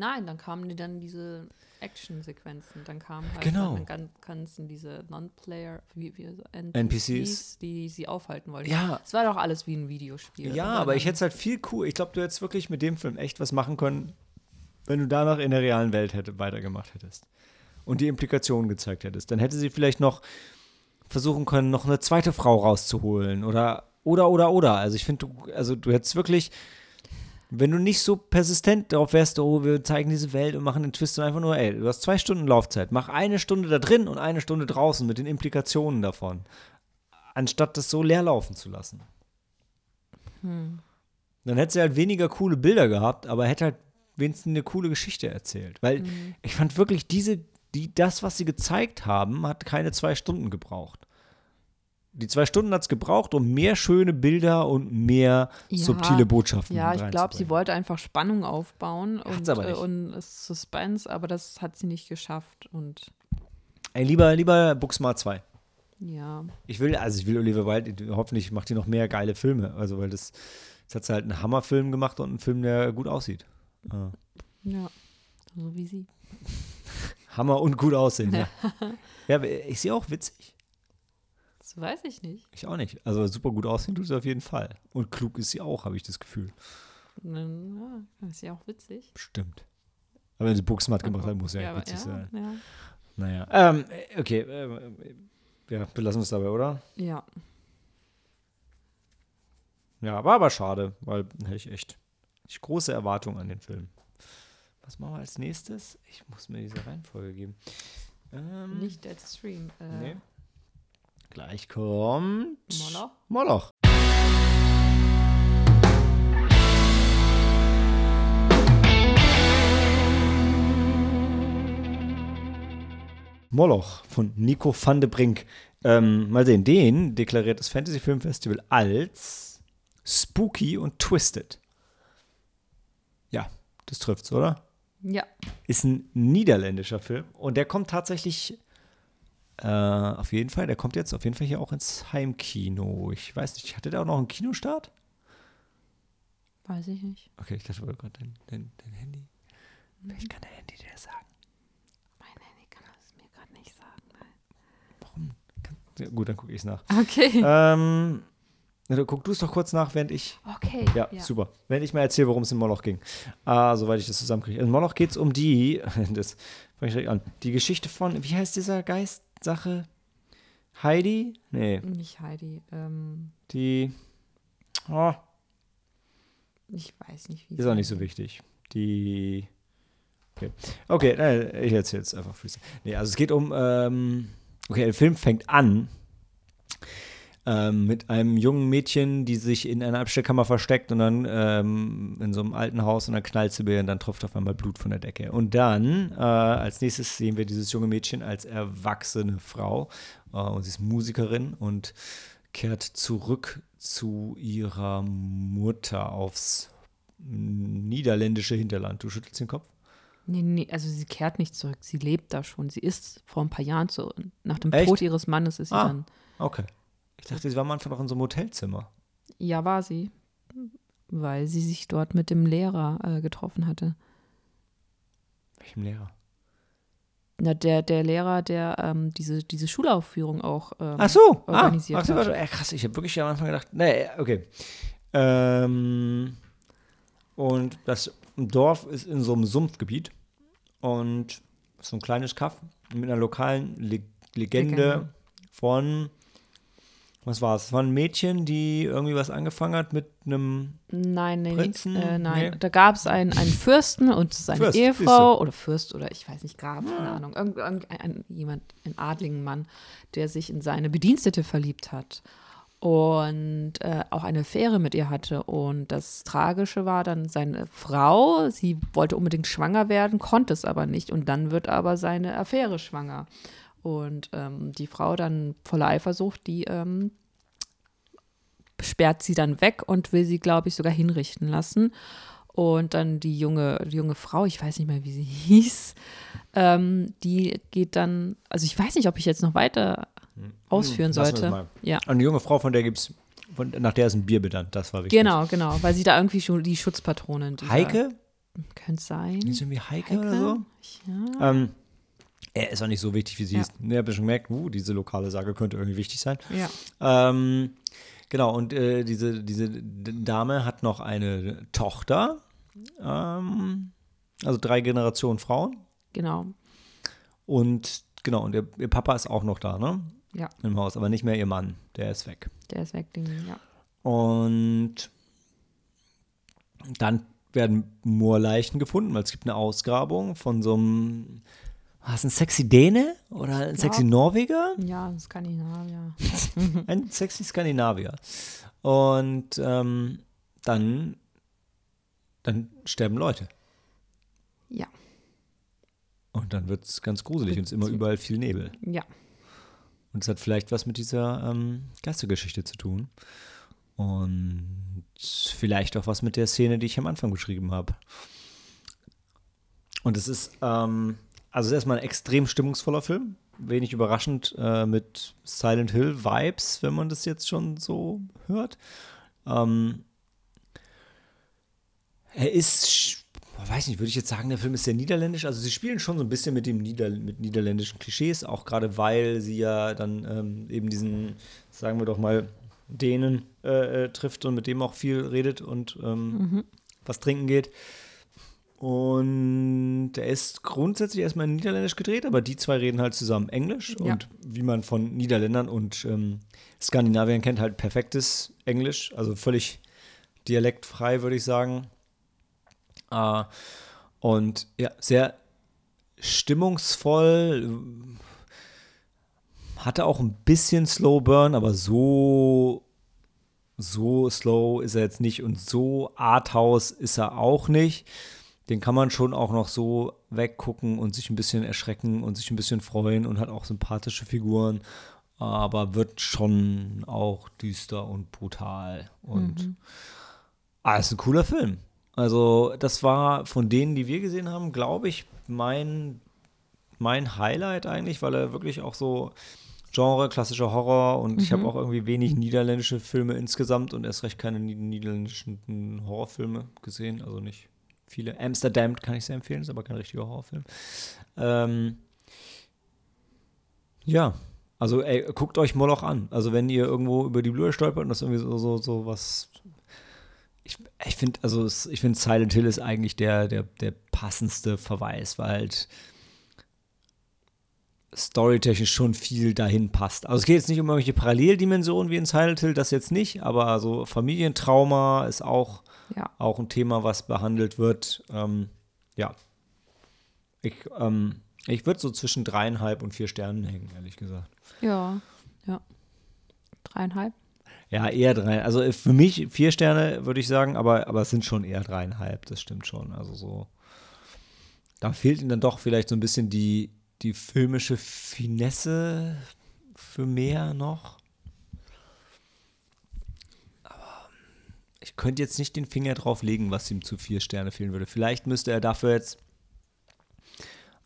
Nein, dann kamen die dann diese Action-Sequenzen. Dann kamen halt Genau. dann gan- ganzen diese Non-Player, wie, wie, so NPCs. die sie aufhalten wollten. Ja. Es war doch alles wie ein Videospiel. Ja, oder? aber ich hätte es halt viel cool. Ich glaube, du hättest wirklich mit dem Film echt was machen können, wenn du danach in der realen Welt hätte, weitergemacht hättest. Und die Implikationen gezeigt hättest. Dann hätte sie vielleicht noch versuchen können, noch eine zweite Frau rauszuholen oder oder, oder, oder. Also ich finde, du, also du hättest wirklich, wenn du nicht so persistent darauf wärst, oh, wir zeigen diese Welt und machen den Twist, sondern einfach nur, ey, du hast zwei Stunden Laufzeit, mach eine Stunde da drin und eine Stunde draußen mit den Implikationen davon, anstatt das so leer laufen zu lassen. Dann hätte sie halt weniger coole Bilder gehabt, aber hätte halt wenigstens eine coole Geschichte erzählt. Weil ich fand wirklich, diese, die, das, was sie gezeigt haben, hat keine zwei Stunden gebraucht. Die zwei Stunden hat es gebraucht, um mehr schöne Bilder und mehr Ja. subtile Botschaften Ja, ich glaube, sie wollte einfach Spannung aufbauen und, äh, und Suspense, aber das hat sie nicht geschafft. Und Ey, lieber, lieber Booksmart 2. ja, Ich will, also ich will Oliver Wilde, hoffentlich macht die noch mehr geile Filme. Also, weil das, jetzt hat sie halt einen Hammerfilm gemacht und einen Film, der gut aussieht. Ja. ja, so wie sie. Hammer und gut aussehen, ja. ja, ist sie auch witzig? Das weiß ich nicht. Ich auch nicht. Also super gut aussehen tut sie auf jeden Fall. Und klug ist sie auch, habe ich das Gefühl. Ja, ist ja auch witzig. Stimmt. Aber wenn sie Booksmart gemacht hat, muss ja, ja, aber- witzig ja, sein. Ja. Naja. Ähm, okay. ähm, ja, belassen wir es dabei, oder? ja. Ja, war aber schade, weil hätte ich echt ich große Erwartungen an den Film. Was machen wir als nächstes? Ich muss mir diese Reihenfolge geben. Ähm, Nicht Dead Stream. Äh, Nee. Gleich kommt Moloch? Moloch. Moloch von Nico van de Brink. Ähm, mal sehen, den deklariert das Fantasy Film Festival als spooky und twisted. Ja, das trifft's, oder? Ja. Ist ein niederländischer Film und der kommt tatsächlich äh, auf jeden Fall, der kommt jetzt auf jeden Fall hier auch ins Heimkino. Ich weiß nicht, hatte der auch noch einen Kinostart? Weiß ich nicht. Okay, ich dachte, gerade dein, dein, dein Handy. Vielleicht kann der Handy dir das sagen. Mein Handy kann das mir gerade nicht sagen. Warum? Kann, ja, gut, dann gucke ich es nach. Okay. ähm, na, guck du es doch kurz nach, während ich. Okay. Ja, super. Wenn ich mal erzähle, worum es in Moloch ging. Ah, soweit ich das zusammenkriege. In Moloch geht es um die, das fange ich direkt an, die Geschichte von, wie heißt dieser Geist-Sache? Heidi? Nee, Nicht Heidi. Ähm, die, oh, ich weiß nicht, wie ist auch nicht so wichtig. Die, okay, okay nein, ich erzähle es einfach. Nee, also es geht um, ähm, okay, der Film fängt an ähm, mit einem jungen Mädchen, die sich in einer Abstellkammer versteckt und dann ähm, in so einem alten Haus und dann knallt sie und dann tropft auf einmal Blut von der Decke. Und dann, äh, als nächstes sehen wir dieses junge Mädchen als erwachsene Frau äh, und sie ist Musikerin und kehrt zurück zu ihrer Mutter aufs niederländische Hinterland. Du schüttelst den Kopf? Nee, nee, also sie kehrt nicht zurück. Sie lebt da schon. Sie ist vor ein paar Jahren so. Nach dem Echt? Tod ihres Mannes ist sie Ah. dann. Okay. Ich dachte, sie war am Anfang noch in so einem Hotelzimmer. Ja, war sie. Weil sie sich dort mit dem Lehrer äh, getroffen hatte. Welchem Lehrer? Na, der, der Lehrer, der ähm, diese, diese Schulaufführung auch ähm, Ach so, organisiert ah, ach so, hat. äh, krass, ich habe wirklich am Anfang gedacht, nee, okay. Ähm, und das Dorf ist in so einem Sumpfgebiet und so ein kleines Kaff mit einer lokalen Le Legende, Legende. von, was war es? Es war ein Mädchen, die irgendwie was angefangen hat mit einem, Nein, nee, Prinzen? Äh, nein. Nee. Da gab es einen, einen Fürsten und seine Fürst, Ehefrau oder Fürst oder ich weiß nicht, Graf, keine Ahnung. Irgend, irgend, ein, jemand, ein adligen Mann, der sich in seine Bedienstete verliebt hat und äh, auch eine Affäre mit ihr hatte. Und das Tragische war dann seine Frau, sie wollte unbedingt schwanger werden, konnte es aber nicht. Und dann wird aber seine Affäre schwanger. Und ähm, die Frau dann voller Eifersucht, die ähm, sperrt sie dann weg und will sie, glaube ich, sogar hinrichten lassen. Und dann die junge, die junge Frau, ich weiß nicht mehr, wie sie hieß, ähm, die geht dann, also ich weiß nicht, ob ich jetzt noch weiter ausführen Hm, Lassen sollte. es. Ja. eine junge Frau, von der gibt's, von, nach der ist ein Bier benannt, das war wichtig. Genau, genau, weil sie da irgendwie schon die Schutzpatronin. dieser- Heike? Könnte sein. Ist irgendwie Heike, Heike? oder so? Ja. Ähm, er ist auch nicht so wichtig, wie sie Ja. ist. Ich habe schon gemerkt, uh, diese lokale Sage könnte irgendwie wichtig sein. ja. Ähm, genau, und äh, diese, diese Dame hat noch eine Tochter. Ähm, also drei Generationen Frauen. Genau. Und genau, und ihr, ihr Papa ist auch noch da, ne? Ja, Im Haus, aber nicht mehr ihr Mann. Der ist weg. der ist weg, ja. Und dann werden Moorleichen gefunden, weil es gibt eine Ausgrabung von so einem, was, ein sexy Däne oder ein sexy Norweger? Ja, Skandinavier. ein sexy Skandinavier. Und ähm, dann, dann sterben Leute. Ja. Und dann wird es ganz gruselig und es ist immer überall viel Nebel. Ja. Und es hat vielleicht was mit dieser ähm, Geistergeschichte zu tun. Und vielleicht auch was mit der Szene, die ich am Anfang beschrieben habe. Und es ist, ähm, also es ist erstmal ein extrem stimmungsvoller Film. Wenig überraschend äh, mit Silent Hill Vibes, wenn man das jetzt schon so hört. Ähm, er ist, weiß nicht, würde ich jetzt sagen, der Film ist sehr niederländisch. Also sie spielen schon so ein bisschen mit dem Nieder mit niederländischen Klischees, auch gerade weil sie ja dann ähm, eben diesen, sagen wir doch mal, Dänen äh, äh, trifft und mit dem auch viel redet und ähm, mhm. was trinken geht. Und er ist grundsätzlich erstmal in Niederländisch gedreht, aber die zwei reden halt zusammen Englisch. Ja. Und wie man von Niederländern und ähm, Skandinaviern kennt, halt perfektes Englisch, also völlig dialektfrei, würde ich sagen. Äh, und ja, sehr stimmungsvoll. Hatte auch ein bisschen Slow Burn, aber so, so slow ist er jetzt nicht und so Arthouse ist er auch nicht. Den kann man schon auch noch so weggucken und sich ein bisschen erschrecken und sich ein bisschen freuen und hat auch sympathische Figuren, aber wird schon auch düster und brutal. Und mhm. ah, ist ein cooler Film. Also, das war von denen, die wir gesehen haben, glaube ich, mein, mein Highlight eigentlich, weil er wirklich auch so Genre, klassischer Horror und mhm. ich habe auch irgendwie wenig niederländische Filme insgesamt und erst recht keine niederländischen Horrorfilme gesehen, also nicht viele. Amsterdam kann ich sehr empfehlen, ist aber kein richtiger Horrorfilm. Ähm, ja, also ey, guckt euch Moloch an. Also wenn ihr irgendwo über die Blu-ray stolpert und das irgendwie so, so, so was ich, ich finde, also ich finde Silent Hill ist eigentlich der, der, der passendste Verweis, weil halt storytechnisch schon viel dahin passt. Also es geht jetzt nicht um irgendwelche Paralleldimensionen wie in Silent Hill, das jetzt nicht, aber so Familientrauma ist auch, ja. auch ein Thema, was behandelt wird. Ähm, ja. Ich, ähm, ich würde so zwischen dreieinhalb und vier Sternen hängen, ehrlich gesagt. Ja, ja. Dreieinhalb? Ja, eher drei. Also für mich vier Sterne, würde ich sagen, aber, aber es sind schon eher dreieinhalb, das stimmt schon. Also so. Da fehlt ihnen dann doch vielleicht so ein bisschen die, die filmische Finesse für mehr noch. Aber ich könnte jetzt nicht den Finger drauf legen, was ihm zu vier Sterne fehlen würde. Vielleicht müsste er dafür jetzt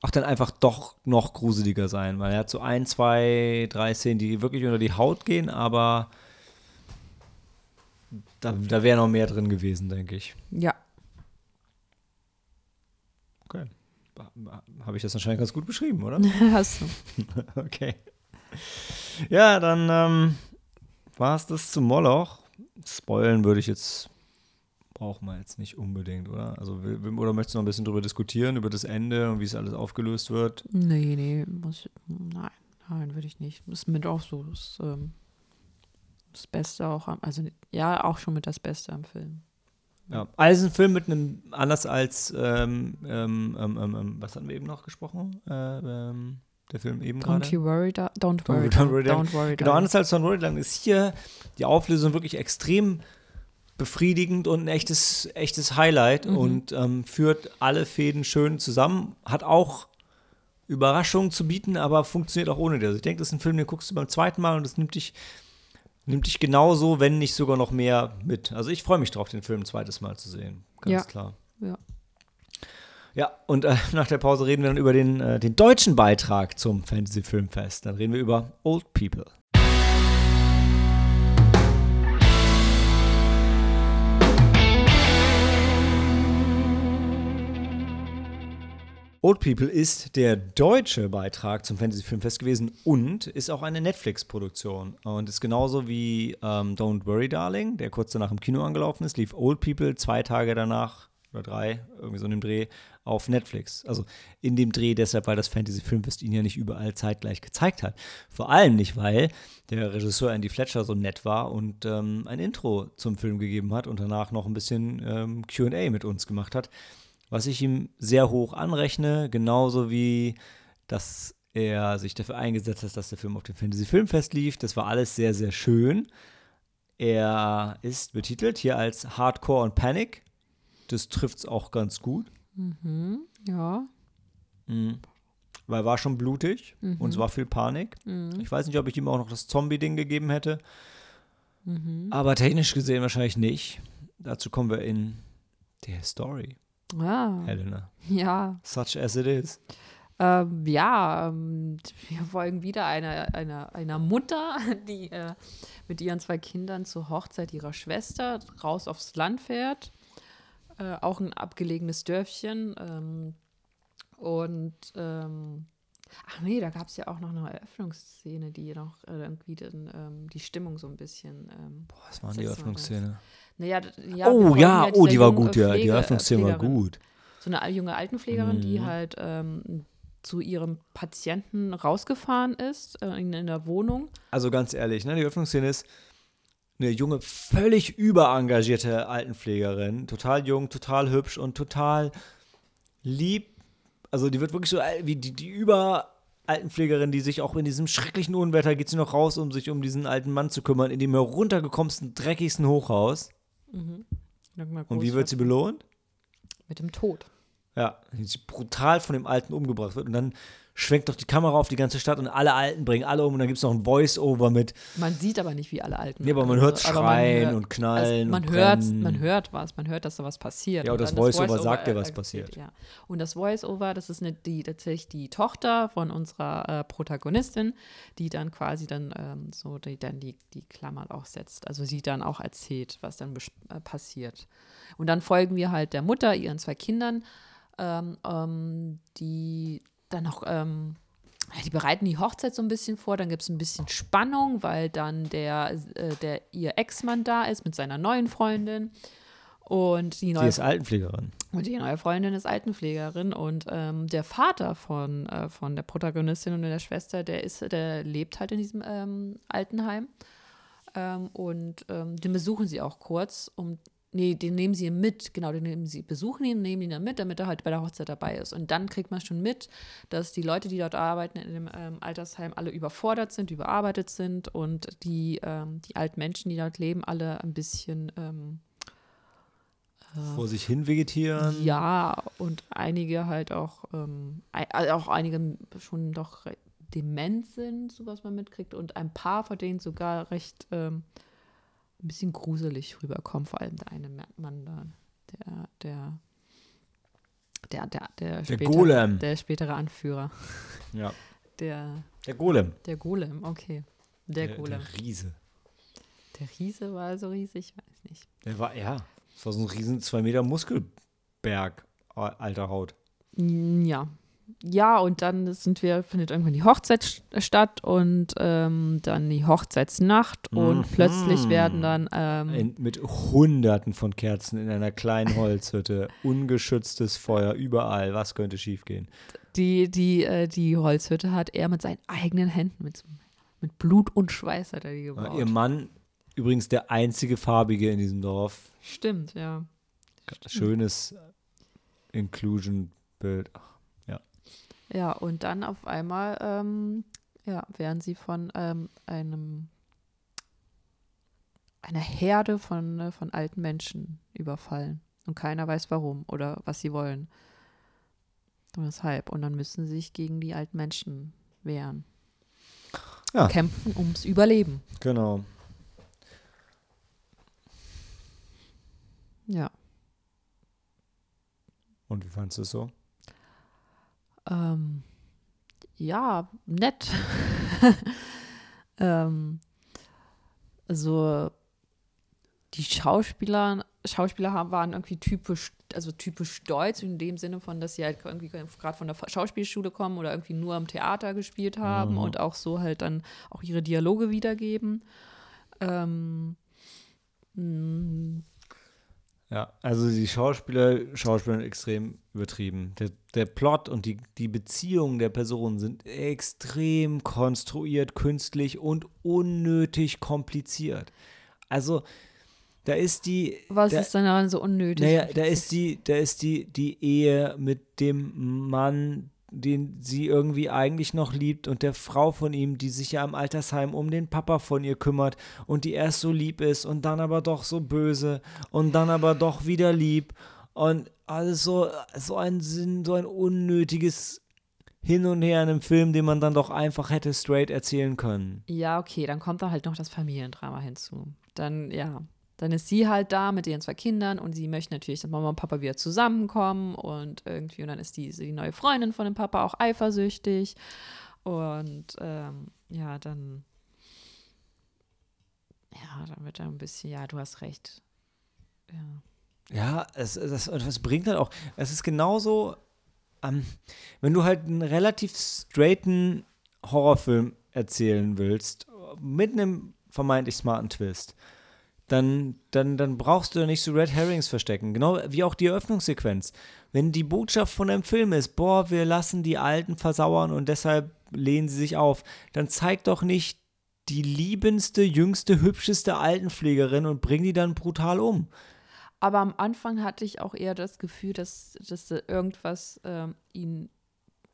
auch dann einfach doch noch gruseliger sein, weil er hat so ein, zwei, drei Szenen, die wirklich unter die Haut gehen, aber da, da wäre noch mehr drin gewesen, denke ich. Ja. Okay. Habe ich das anscheinend ganz gut beschrieben, oder? Hast du. okay. Ja, dann ähm, war es das zu Moloch. Spoilen würde ich jetzt, brauchen wir jetzt nicht unbedingt, oder? Also, oder möchtest du noch ein bisschen drüber diskutieren, über das Ende und wie es alles aufgelöst wird? Nee, nee, muss, nein, nein, würde ich nicht. Das ist mit auch so, das, ähm, das Beste auch am, also ja, auch schon mit das Beste am Film. Ja, also ein Film mit einem, anders als, ähm, ähm, ähm, ähm, was hatten wir eben noch gesprochen? Äh, ähm, der Film eben gerade. Don't you worry, da, don't worry, don't, worry, don't worry. Genau, anders als Don't Worry, dann ist hier die Auflösung wirklich extrem befriedigend und ein echtes, echtes Highlight mhm. und ähm, führt alle Fäden schön zusammen. Hat auch Überraschungen zu bieten, aber funktioniert auch ohne das. Ich denke, das ist ein Film, den guckst du beim zweiten Mal und das nimmt dich nimmt dich genauso, wenn nicht sogar noch mehr mit. Also ich freue mich drauf, den Film ein zweites Mal zu sehen. Ganz ja. klar. Ja. Ja, und äh, nach der Pause reden wir dann über den, äh, den deutschen Beitrag zum Fantasy Filmfest. Dann reden wir über Old People. Old People ist der deutsche Beitrag zum Fantasy Filmfest gewesen und ist auch eine Netflix-Produktion. Und ist genauso wie ähm, Don't Worry Darling, der kurz danach im Kino angelaufen ist, lief Old People zwei Tage danach oder 3, irgendwie so in dem Dreh, auf Netflix. Also in dem Dreh deshalb, weil das Fantasy Filmfest ihn ja nicht überall zeitgleich gezeigt hat. Vor allem nicht, weil der Regisseur Andy Fletcher so nett war und ähm, ein Intro zum Film gegeben hat und danach noch ein bisschen ähm, QA mit uns gemacht hat, was ich ihm sehr hoch anrechne, genauso wie dass er sich dafür eingesetzt hat, dass der Film auf dem Fantasy Filmfest lief. Das war alles sehr, sehr schön. Er ist betitelt hier als Hardcore und Panic. Das trifft es auch ganz gut. Mhm. Ja. Mhm. Weil war schon blutig Mhm. und es war viel Panik. Ich weiß nicht, ob ich ihm auch noch das Zombie-Ding gegeben hätte. Mhm. Aber technisch gesehen wahrscheinlich nicht. Dazu kommen wir in der Story, Ah, Helena. ja. Such as it is. Ähm, ja, ähm, wir folgen wieder einer, einer, einer Mutter, die äh, mit ihren zwei Kindern zur Hochzeit ihrer Schwester raus aufs Land fährt. Äh, auch ein abgelegenes Dörfchen. Ähm, und ähm, ach nee, da gab es ja auch noch eine Eröffnungsszene, die noch äh, irgendwie den, ähm, die Stimmung so ein bisschen. Boah, was war die Eröffnungsszene? Naja, ja, oh folgen ja, oh, dieser die war gut, ja. Die Pflege- Eröffnungsszene war Pflegerin gut. so eine junge Altenpflegerin, die Mhm. halt ähm, zu ihrem Patienten rausgefahren ist, äh, in, in der Wohnung. Also ganz ehrlich, ne, die Öffnungsszene ist eine junge, völlig überengagierte Altenpflegerin. Total jung, total hübsch und total lieb. Also die wird wirklich so al- wie die, die Über-Altenpflegerin, die sich auch in diesem schrecklichen Unwetter geht sie noch raus, um sich um diesen alten Mann zu kümmern, in dem heruntergekommensten, dreckigsten Hochhaus. Und wie wird sie belohnt? Mit dem Tod. Ja, wie sie brutal von dem Alten umgebracht wird. Und dann schwenkt doch die Kamera auf die ganze Stadt und alle Alten bringen alle um. Und dann gibt es noch ein Voice-Over mit. Man sieht aber nicht, wie alle Alten. Nee, aber man hört man schreien und knallen Also man und hört, man hört was, man hört, dass da was passiert. Ja, und das dann Voice-Over sagt dir, was passiert. Ja. Und das Voice-Over, das ist eine, die, tatsächlich die Tochter von unserer äh, Protagonistin, die dann quasi dann ähm, so die, dann die, die Klammer auch setzt. Also sie dann auch erzählt, was dann äh, passiert. Und dann folgen wir halt der Mutter, ihren zwei Kindern, ähm, ähm, die dann noch ähm, die bereiten die Hochzeit so ein bisschen vor, dann gibt es ein bisschen Spannung, weil dann der, äh, der ihr Ex-Mann da ist mit seiner neuen Freundin. Und die neue, ist Altenpflegerin. und die neue Freundin ist Altenpflegerin und ähm, der Vater von, äh, von der Protagonistin und der Schwester, der ist, der lebt halt in diesem ähm, Altenheim. Ähm, und ähm, den besuchen sie auch kurz, um Nee, den nehmen sie mit, genau, den nehmen sie, besuchen ihn, nehmen ihn dann mit, damit er halt bei der Hochzeit dabei ist. Und dann kriegt man schon mit, dass die Leute, die dort arbeiten in dem ähm, Altersheim, alle überfordert sind, überarbeitet sind und die, ähm, die alten Menschen, die dort leben, alle ein bisschen, ähm, Vor sich hin vegetieren. ja, und einige halt auch, ähm, ei- also auch einige schon doch dement sind, so was man mitkriegt, und ein paar von denen sogar recht ähm, ein bisschen gruselig rüberkommen, vor allem der eine merkt man da, der, der, der, der, der, Der spätere, Golem. der spätere Anführer, Ja. der, Der Golem. der Golem, okay, der, Golem. Der Riese. Der Riese war so riesig, ich weiß nicht. Der war, ja. Das war so ein riesen zwei Meter Muskelberg alter Haut. Ja. Ja, und dann sind wir, findet irgendwann die Hochzeit st- statt und ähm, dann die Hochzeitsnacht und Mhm. plötzlich werden dann ähm, In, mit hunderten von Kerzen in einer kleinen Holzhütte. Ungeschütztes Feuer überall. Was könnte schiefgehen? die, die, äh, die Holzhütte hat er mit seinen eigenen Händen, mit, mit Blut und Schweiß hat er die Ja, gebaut. ihr Mann, übrigens der einzige Farbige in diesem Dorf. Stimmt, ja. Schönes Inclusion-Bild. Ja, und dann auf einmal ähm, ja, werden sie von ähm, einem einer Herde von, äh, von alten Menschen überfallen. Und keiner weiß warum oder was sie wollen. Und weshalb. Und dann müssen sie sich gegen die alten Menschen wehren. Ja. Kämpfen ums Überleben. Genau. Ja. Und wie fandest du es so? Ähm, ja, nett. ähm, also die Schauspieler, Schauspieler haben, waren irgendwie typisch, also typisch deutsch in dem Sinne von, dass sie halt irgendwie gerade von der Schauspielschule kommen oder irgendwie nur am Theater gespielt haben Mhm. und auch so halt dann auch ihre Dialoge wiedergeben. Ähm, mh, Ja, also die Schauspieler, Schauspieler extrem übertrieben. Der, der Plot und die, die Beziehungen der Personen sind extrem konstruiert, künstlich und unnötig kompliziert. Also, da ist die. Was da, ist denn daran so unnötig? Naja, da ist die, da ist die, die Ehe mit dem Mann, den sie irgendwie eigentlich noch liebt und der Frau von ihm, die sich ja im Altersheim um den Papa von ihr kümmert und die erst so lieb ist und dann aber doch so böse und dann aber doch wieder lieb und alles so, so ein Sinn, so ein unnötiges Hin und Her in einem Film, den man dann doch einfach hätte straight erzählen können. Ja, okay, dann kommt da halt noch das Familiendrama hinzu. Dann, ja, dann ist sie halt da mit ihren zwei Kindern und sie möchte natürlich, dass Mama und Papa wieder zusammenkommen und irgendwie, und dann ist die, die neue Freundin von dem Papa auch eifersüchtig. Und ähm, ja, dann, ja, dann wird er ein bisschen, ja, du hast recht. Ja. Ja, es, es, es bringt halt auch, es ist genauso, ähm, wenn du halt einen relativ straighten Horrorfilm erzählen willst, mit einem vermeintlich smarten Twist, dann, dann, dann brauchst du nicht so Red Herrings verstecken. Genau wie auch die Eröffnungssequenz. Wenn die Botschaft von einem Film ist, boah, wir lassen die Alten versauern und deshalb lehnen sie sich auf, dann zeig doch nicht die liebendste, jüngste, hübscheste Altenpflegerin und bring die dann brutal um. Aber am Anfang hatte ich auch eher das Gefühl, dass, dass irgendwas ähm, ihn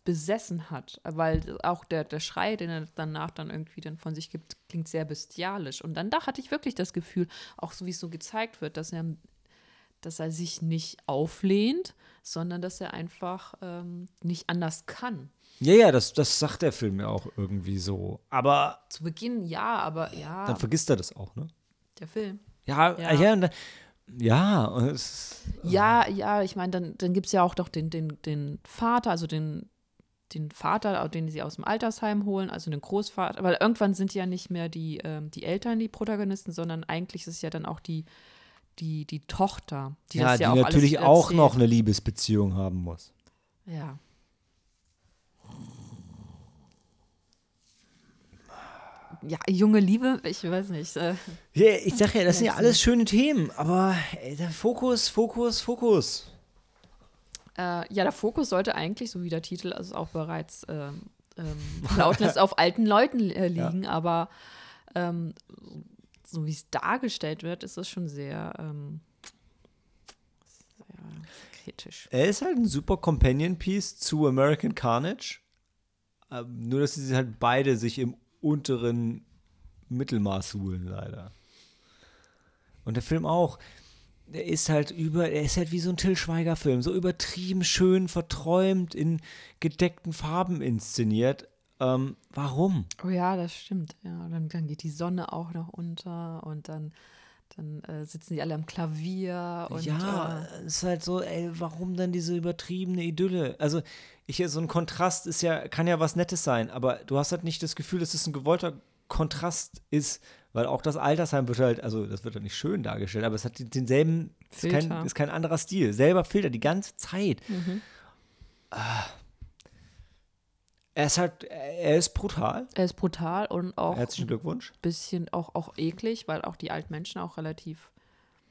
besessen hat, weil auch der, der Schrei, den er danach dann irgendwie dann von sich gibt, klingt sehr bestialisch. Und dann da hatte ich wirklich das Gefühl, auch so wie es so gezeigt wird, dass er, dass er sich nicht auflehnt, sondern dass er einfach ähm, nicht anders kann. Ja, ja, das, das sagt der Film ja auch irgendwie so. Aber. Zu Beginn ja, aber ja. Dann vergisst er das auch, ne? Der Film. Ja, ja. ja, und dann, ja, es, ja, ja, ich meine, dann, dann gibt es ja auch doch den, den, den Vater, also den den Vater, den sie aus dem Altersheim holen, also den Großvater, weil irgendwann sind ja nicht mehr die, ähm, die Eltern die Protagonisten, sondern eigentlich ist es ja dann auch die, die, die Tochter, die ja, das ja die auch natürlich auch erzählt. noch eine Liebesbeziehung haben muss. Ja. Ja, junge Liebe, ich weiß nicht. Äh, Ja, ich sag ja, das sind ja alles schöne Themen, aber ey, der Fokus, Fokus, Fokus. Äh, ja, der Fokus sollte eigentlich, so wie der Titel es auch bereits ähm, ähm, auf alten Leuten äh, liegen, aber ähm, so wie es dargestellt wird, ist es schon sehr, ähm, sehr kritisch. Er ist halt ein super Companion-Piece zu American Carnage. Ähm, nur, dass sie halt beide sich im unteren Mittelmaß suhlen, leider. Und der Film auch. Der ist halt über, er ist halt wie so ein Till Schweiger-Film, so übertrieben schön, verträumt, in gedeckten Farben inszeniert. Ähm, warum? Oh ja, das stimmt. Ja, dann, dann geht die Sonne auch noch unter und dann, dann äh, sitzen die alle am Klavier und ja, äh, es ist halt so, ey, warum dann diese übertriebene Idylle? Also, ich, so ein Kontrast ist ja, kann ja was Nettes sein, aber du hast halt nicht das Gefühl, es ein gewollter Kontrast ist, weil auch das Altersheim wird halt, also das wird halt nicht schön dargestellt, aber es hat denselben, ist kein, ist kein anderer Stil, selber Filter die ganze Zeit. Mhm. Ah. Er ist halt, er ist brutal. er ist brutal und auch Herzlichen ein Glückwunsch. bisschen auch, auch eklig, weil auch die alten Menschen auch relativ,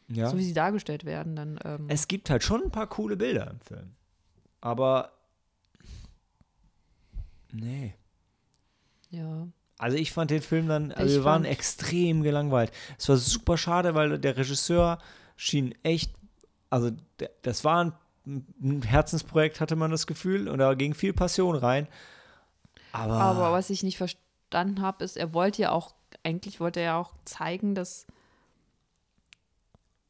Ja. so wie sie dargestellt werden, dann ähm, Es gibt halt schon ein paar coole Bilder im Film. Aber nee. ja. Also ich fand den Film dann, also wir waren extrem gelangweilt. Es war super schade, weil der Regisseur schien echt, also das war ein, ein Herzensprojekt, hatte man das Gefühl, und da ging viel Passion rein. Aber, Aber was ich nicht verstanden habe, ist, er wollte ja auch, eigentlich wollte er ja auch zeigen, dass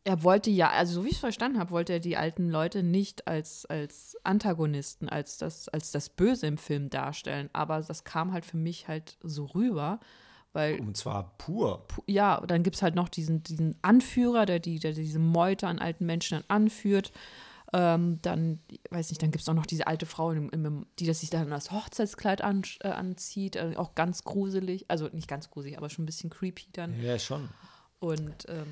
er wollte ja, also so wie ich es verstanden habe, wollte er die alten Leute nicht als, als Antagonisten, als das, als das Böse im Film darstellen. Aber das kam halt für mich halt so rüber, weil und zwar pur. pu- ja, dann gibt es halt noch diesen, diesen Anführer, der, die, der diese Meute an alten Menschen dann anführt. Ähm, dann, weiß nicht, dann gibt es auch noch diese alte Frau, im, im, die das sich dann als Hochzeitskleid an, äh, anzieht. Äh, auch ganz gruselig. Also nicht ganz gruselig, aber schon ein bisschen creepy dann. Ja, schon. Und ähm,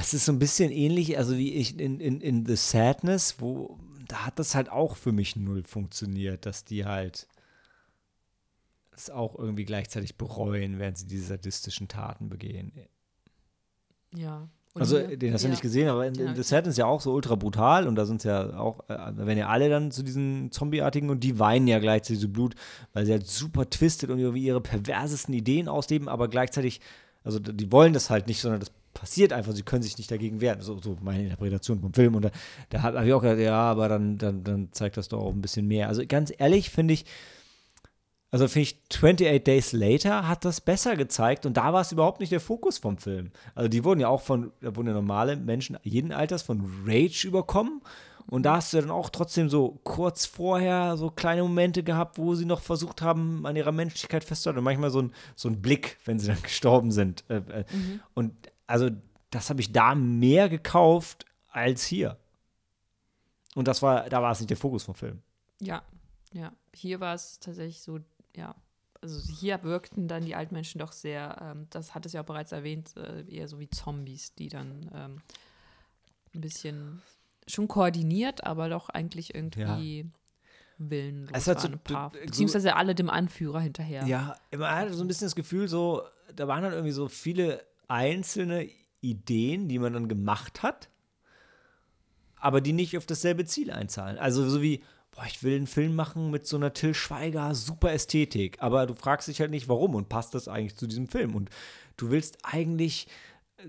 Es ist so ein bisschen ähnlich, also wie ich in, in, in The Sadness, wo da hat das halt auch für mich null funktioniert, dass die halt es auch irgendwie gleichzeitig bereuen, während sie diese sadistischen Taten begehen. ja. Und Also, hier? den hast du Ja. nicht gesehen, aber in, Ja, in The Set ist ja auch so ultra brutal und da sind ja auch, äh, da werden ja alle dann zu diesen Zombieartigen und die weinen ja gleichzeitig so Blut, weil sie halt super twistet und irgendwie ihre perversesten Ideen ausleben, aber gleichzeitig, also die wollen das halt nicht, sondern das passiert einfach, sie können sich nicht dagegen wehren. So, so meine Interpretation vom Film. Und da, da habe ich auch gedacht, ja, aber dann, dann, dann zeigt das doch auch ein bisschen mehr. Also ganz ehrlich finde ich, also finde ich, 28 Days Later hat das besser gezeigt und da war es überhaupt nicht der Fokus vom Film. Also die wurden ja auch von, da wurden ja normale Menschen jeden Alters von Rage überkommen und da hast du dann auch trotzdem so kurz vorher so kleine Momente gehabt, wo sie noch versucht haben, an ihrer Menschlichkeit festzuhalten und manchmal so ein, so ein Blick, wenn sie dann gestorben sind. Äh, äh, Und also das habe ich da mehr gekauft als hier. Und das war, da war es nicht der Fokus vom Film. Ja, ja. Hier war es tatsächlich so, ja. Also hier wirkten dann die Altmenschen doch sehr, ähm, das hat es ja auch bereits erwähnt, äh, eher so wie Zombies, die dann ähm, ein bisschen schon koordiniert, aber doch eigentlich irgendwie willenlos Es hat so- ein paar. Beziehungsweise alle dem Anführer hinterher. Ja, man hatte so ein bisschen das Gefühl, so, da waren dann irgendwie so viele einzelne Ideen, die man dann gemacht hat, aber die nicht auf dasselbe Ziel einzahlen. Also so wie, boah, ich will einen Film machen mit so einer Till Schweiger super Ästhetik, aber du fragst dich halt nicht, warum und passt das eigentlich zu diesem Film? Und du willst eigentlich äh,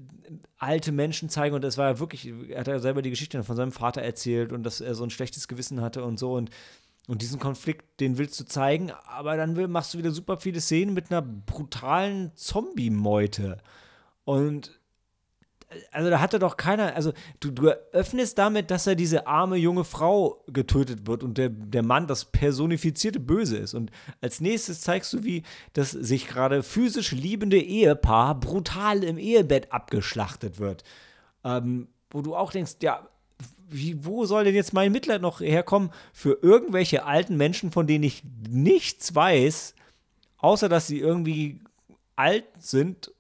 alte Menschen zeigen und das war ja wirklich, er hat ja selber die Geschichte von seinem Vater erzählt und dass er so ein schlechtes Gewissen hatte und so und und diesen Konflikt, den willst du zeigen, aber dann machst du wieder super viele Szenen mit einer brutalen Zombie-Meute. Und also da hatte doch keiner, also du, du eröffnest damit, dass er diese arme junge Frau getötet wird und der, der Mann das personifizierte Böse ist. Und als nächstes zeigst du, wie das sich gerade physisch liebende Ehepaar brutal im Ehebett abgeschlachtet wird. Ähm, wo du auch denkst, ja, wie, wo soll denn jetzt mein Mitleid noch herkommen für irgendwelche alten Menschen, von denen ich nichts weiß, außer dass sie irgendwie alt sind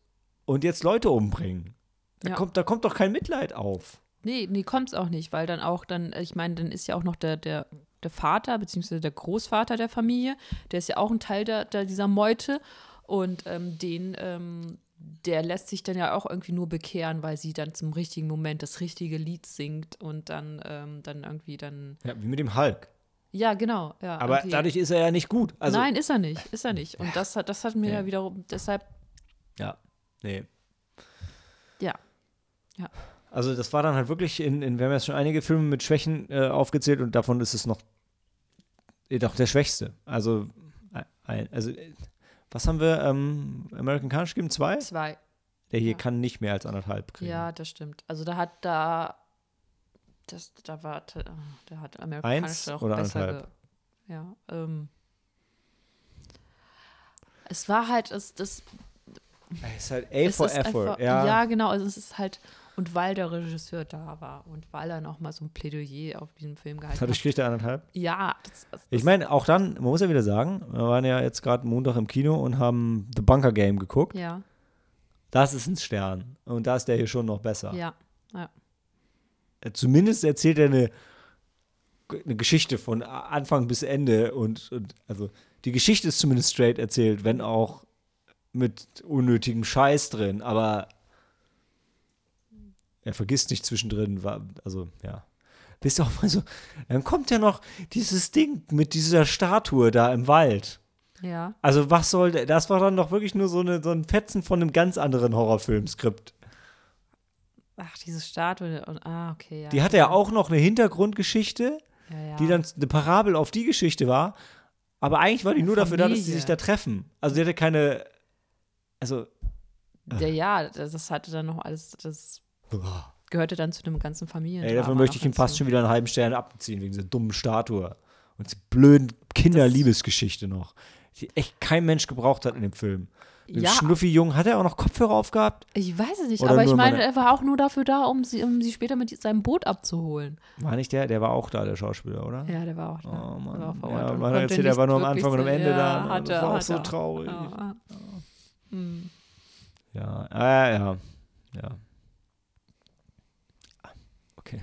und jetzt Leute umbringen? Da, Ja. kommt, da kommt doch kein Mitleid auf. Nee, nee, kommt's auch nicht, weil dann auch dann, ich meine, dann ist ja auch noch der, der, der Vater, beziehungsweise der Großvater der Familie, der ist ja auch ein Teil der, der dieser Meute und ähm, den, ähm, der lässt sich dann ja auch irgendwie nur bekehren, weil sie dann zum richtigen Moment das richtige Lied singt und dann, ähm, dann irgendwie dann, Ja, wie mit dem Hulk. ja, genau, ja. Aber irgendwie- dadurch ist er ja nicht gut. Also, Nein, ist er nicht, ist er nicht. Und das hat, das hat mir Nee. ja wiederum, deshalb, Ja, nee. ja, ja. Also das war dann halt wirklich in, in wir haben ja schon einige Filme mit Schwächen äh, aufgezählt und davon ist es noch äh, doch der schwächste. Also, äh, ein, also äh, was haben wir? Ähm, American Carnage gegeben? Zwei? Zwei. Der hier Ja. kann nicht mehr als anderthalb kriegen. Ja, das stimmt. Also da hat da das da war da hat Eins Amerikanische auch oder besser anderthalb? ge, ja, ähm, es war halt es das Es ist halt A es for effort. einfach, ja. ja. genau, also es ist halt und weil der Regisseur da war und weil er noch mal so ein Plädoyer auf diesem Film gehalten hat. kriegt er anderthalb. Ja, das, das, Ich meine, auch dann, man muss ja wieder sagen, wir waren ja jetzt gerade Montag im Kino und haben The Bunker Game geguckt. ja, Das ist ein Stern. Und da ist der hier schon noch besser. ja, ja. Zumindest erzählt er eine, eine Geschichte von Anfang bis Ende. Und, und also die Geschichte ist zumindest straight erzählt, wenn auch mit unnötigem Scheiß drin. Aber er vergisst nicht zwischendrin. Also, ja. Bist du auch mal so. Dann kommt ja noch dieses Ding mit dieser Statue da im Wald. Ja, Also was soll, das war dann doch wirklich nur so, eine, so ein Fetzen von einem ganz anderen Horrorfilmskript. ach, diese Statue und ah, okay, ja. Die hatte ja auch noch eine Hintergrundgeschichte, ja, ja. die dann eine Parabel auf die Geschichte war. Aber eigentlich war die nur dafür da, dass sie Familie. sich da treffen. Also die hatte keine, also, der, ja, das, hatte dann noch alles das gehörte dann zu dem ganzen Familien. ey, davon möchte ich ihm fast schon wieder einen halben Stern abziehen, wegen dieser dummen Statue. Und dieser blöden Kinderliebesgeschichte noch. Die echt kein Mensch gebraucht hat in dem Film. Mit Ja. Schnuffi-Jungen, hat er auch noch Kopfhörer aufgehabt? Ich weiß es nicht, Oder aber ich meine, meine- er war auch nur dafür da, um sie, um sie später mit seinem Boot abzuholen. War nicht der? Der war auch da, der Schauspieler, oder? Ja, der war auch da. Oh Der Mann. war vor Ort Ja, man hat erzählt, er war nur am Anfang und am Ende ja, da. Hat das er, war auch so er. traurig. Ja, ja. Hm. Ja, äh, ja, ja. Okay.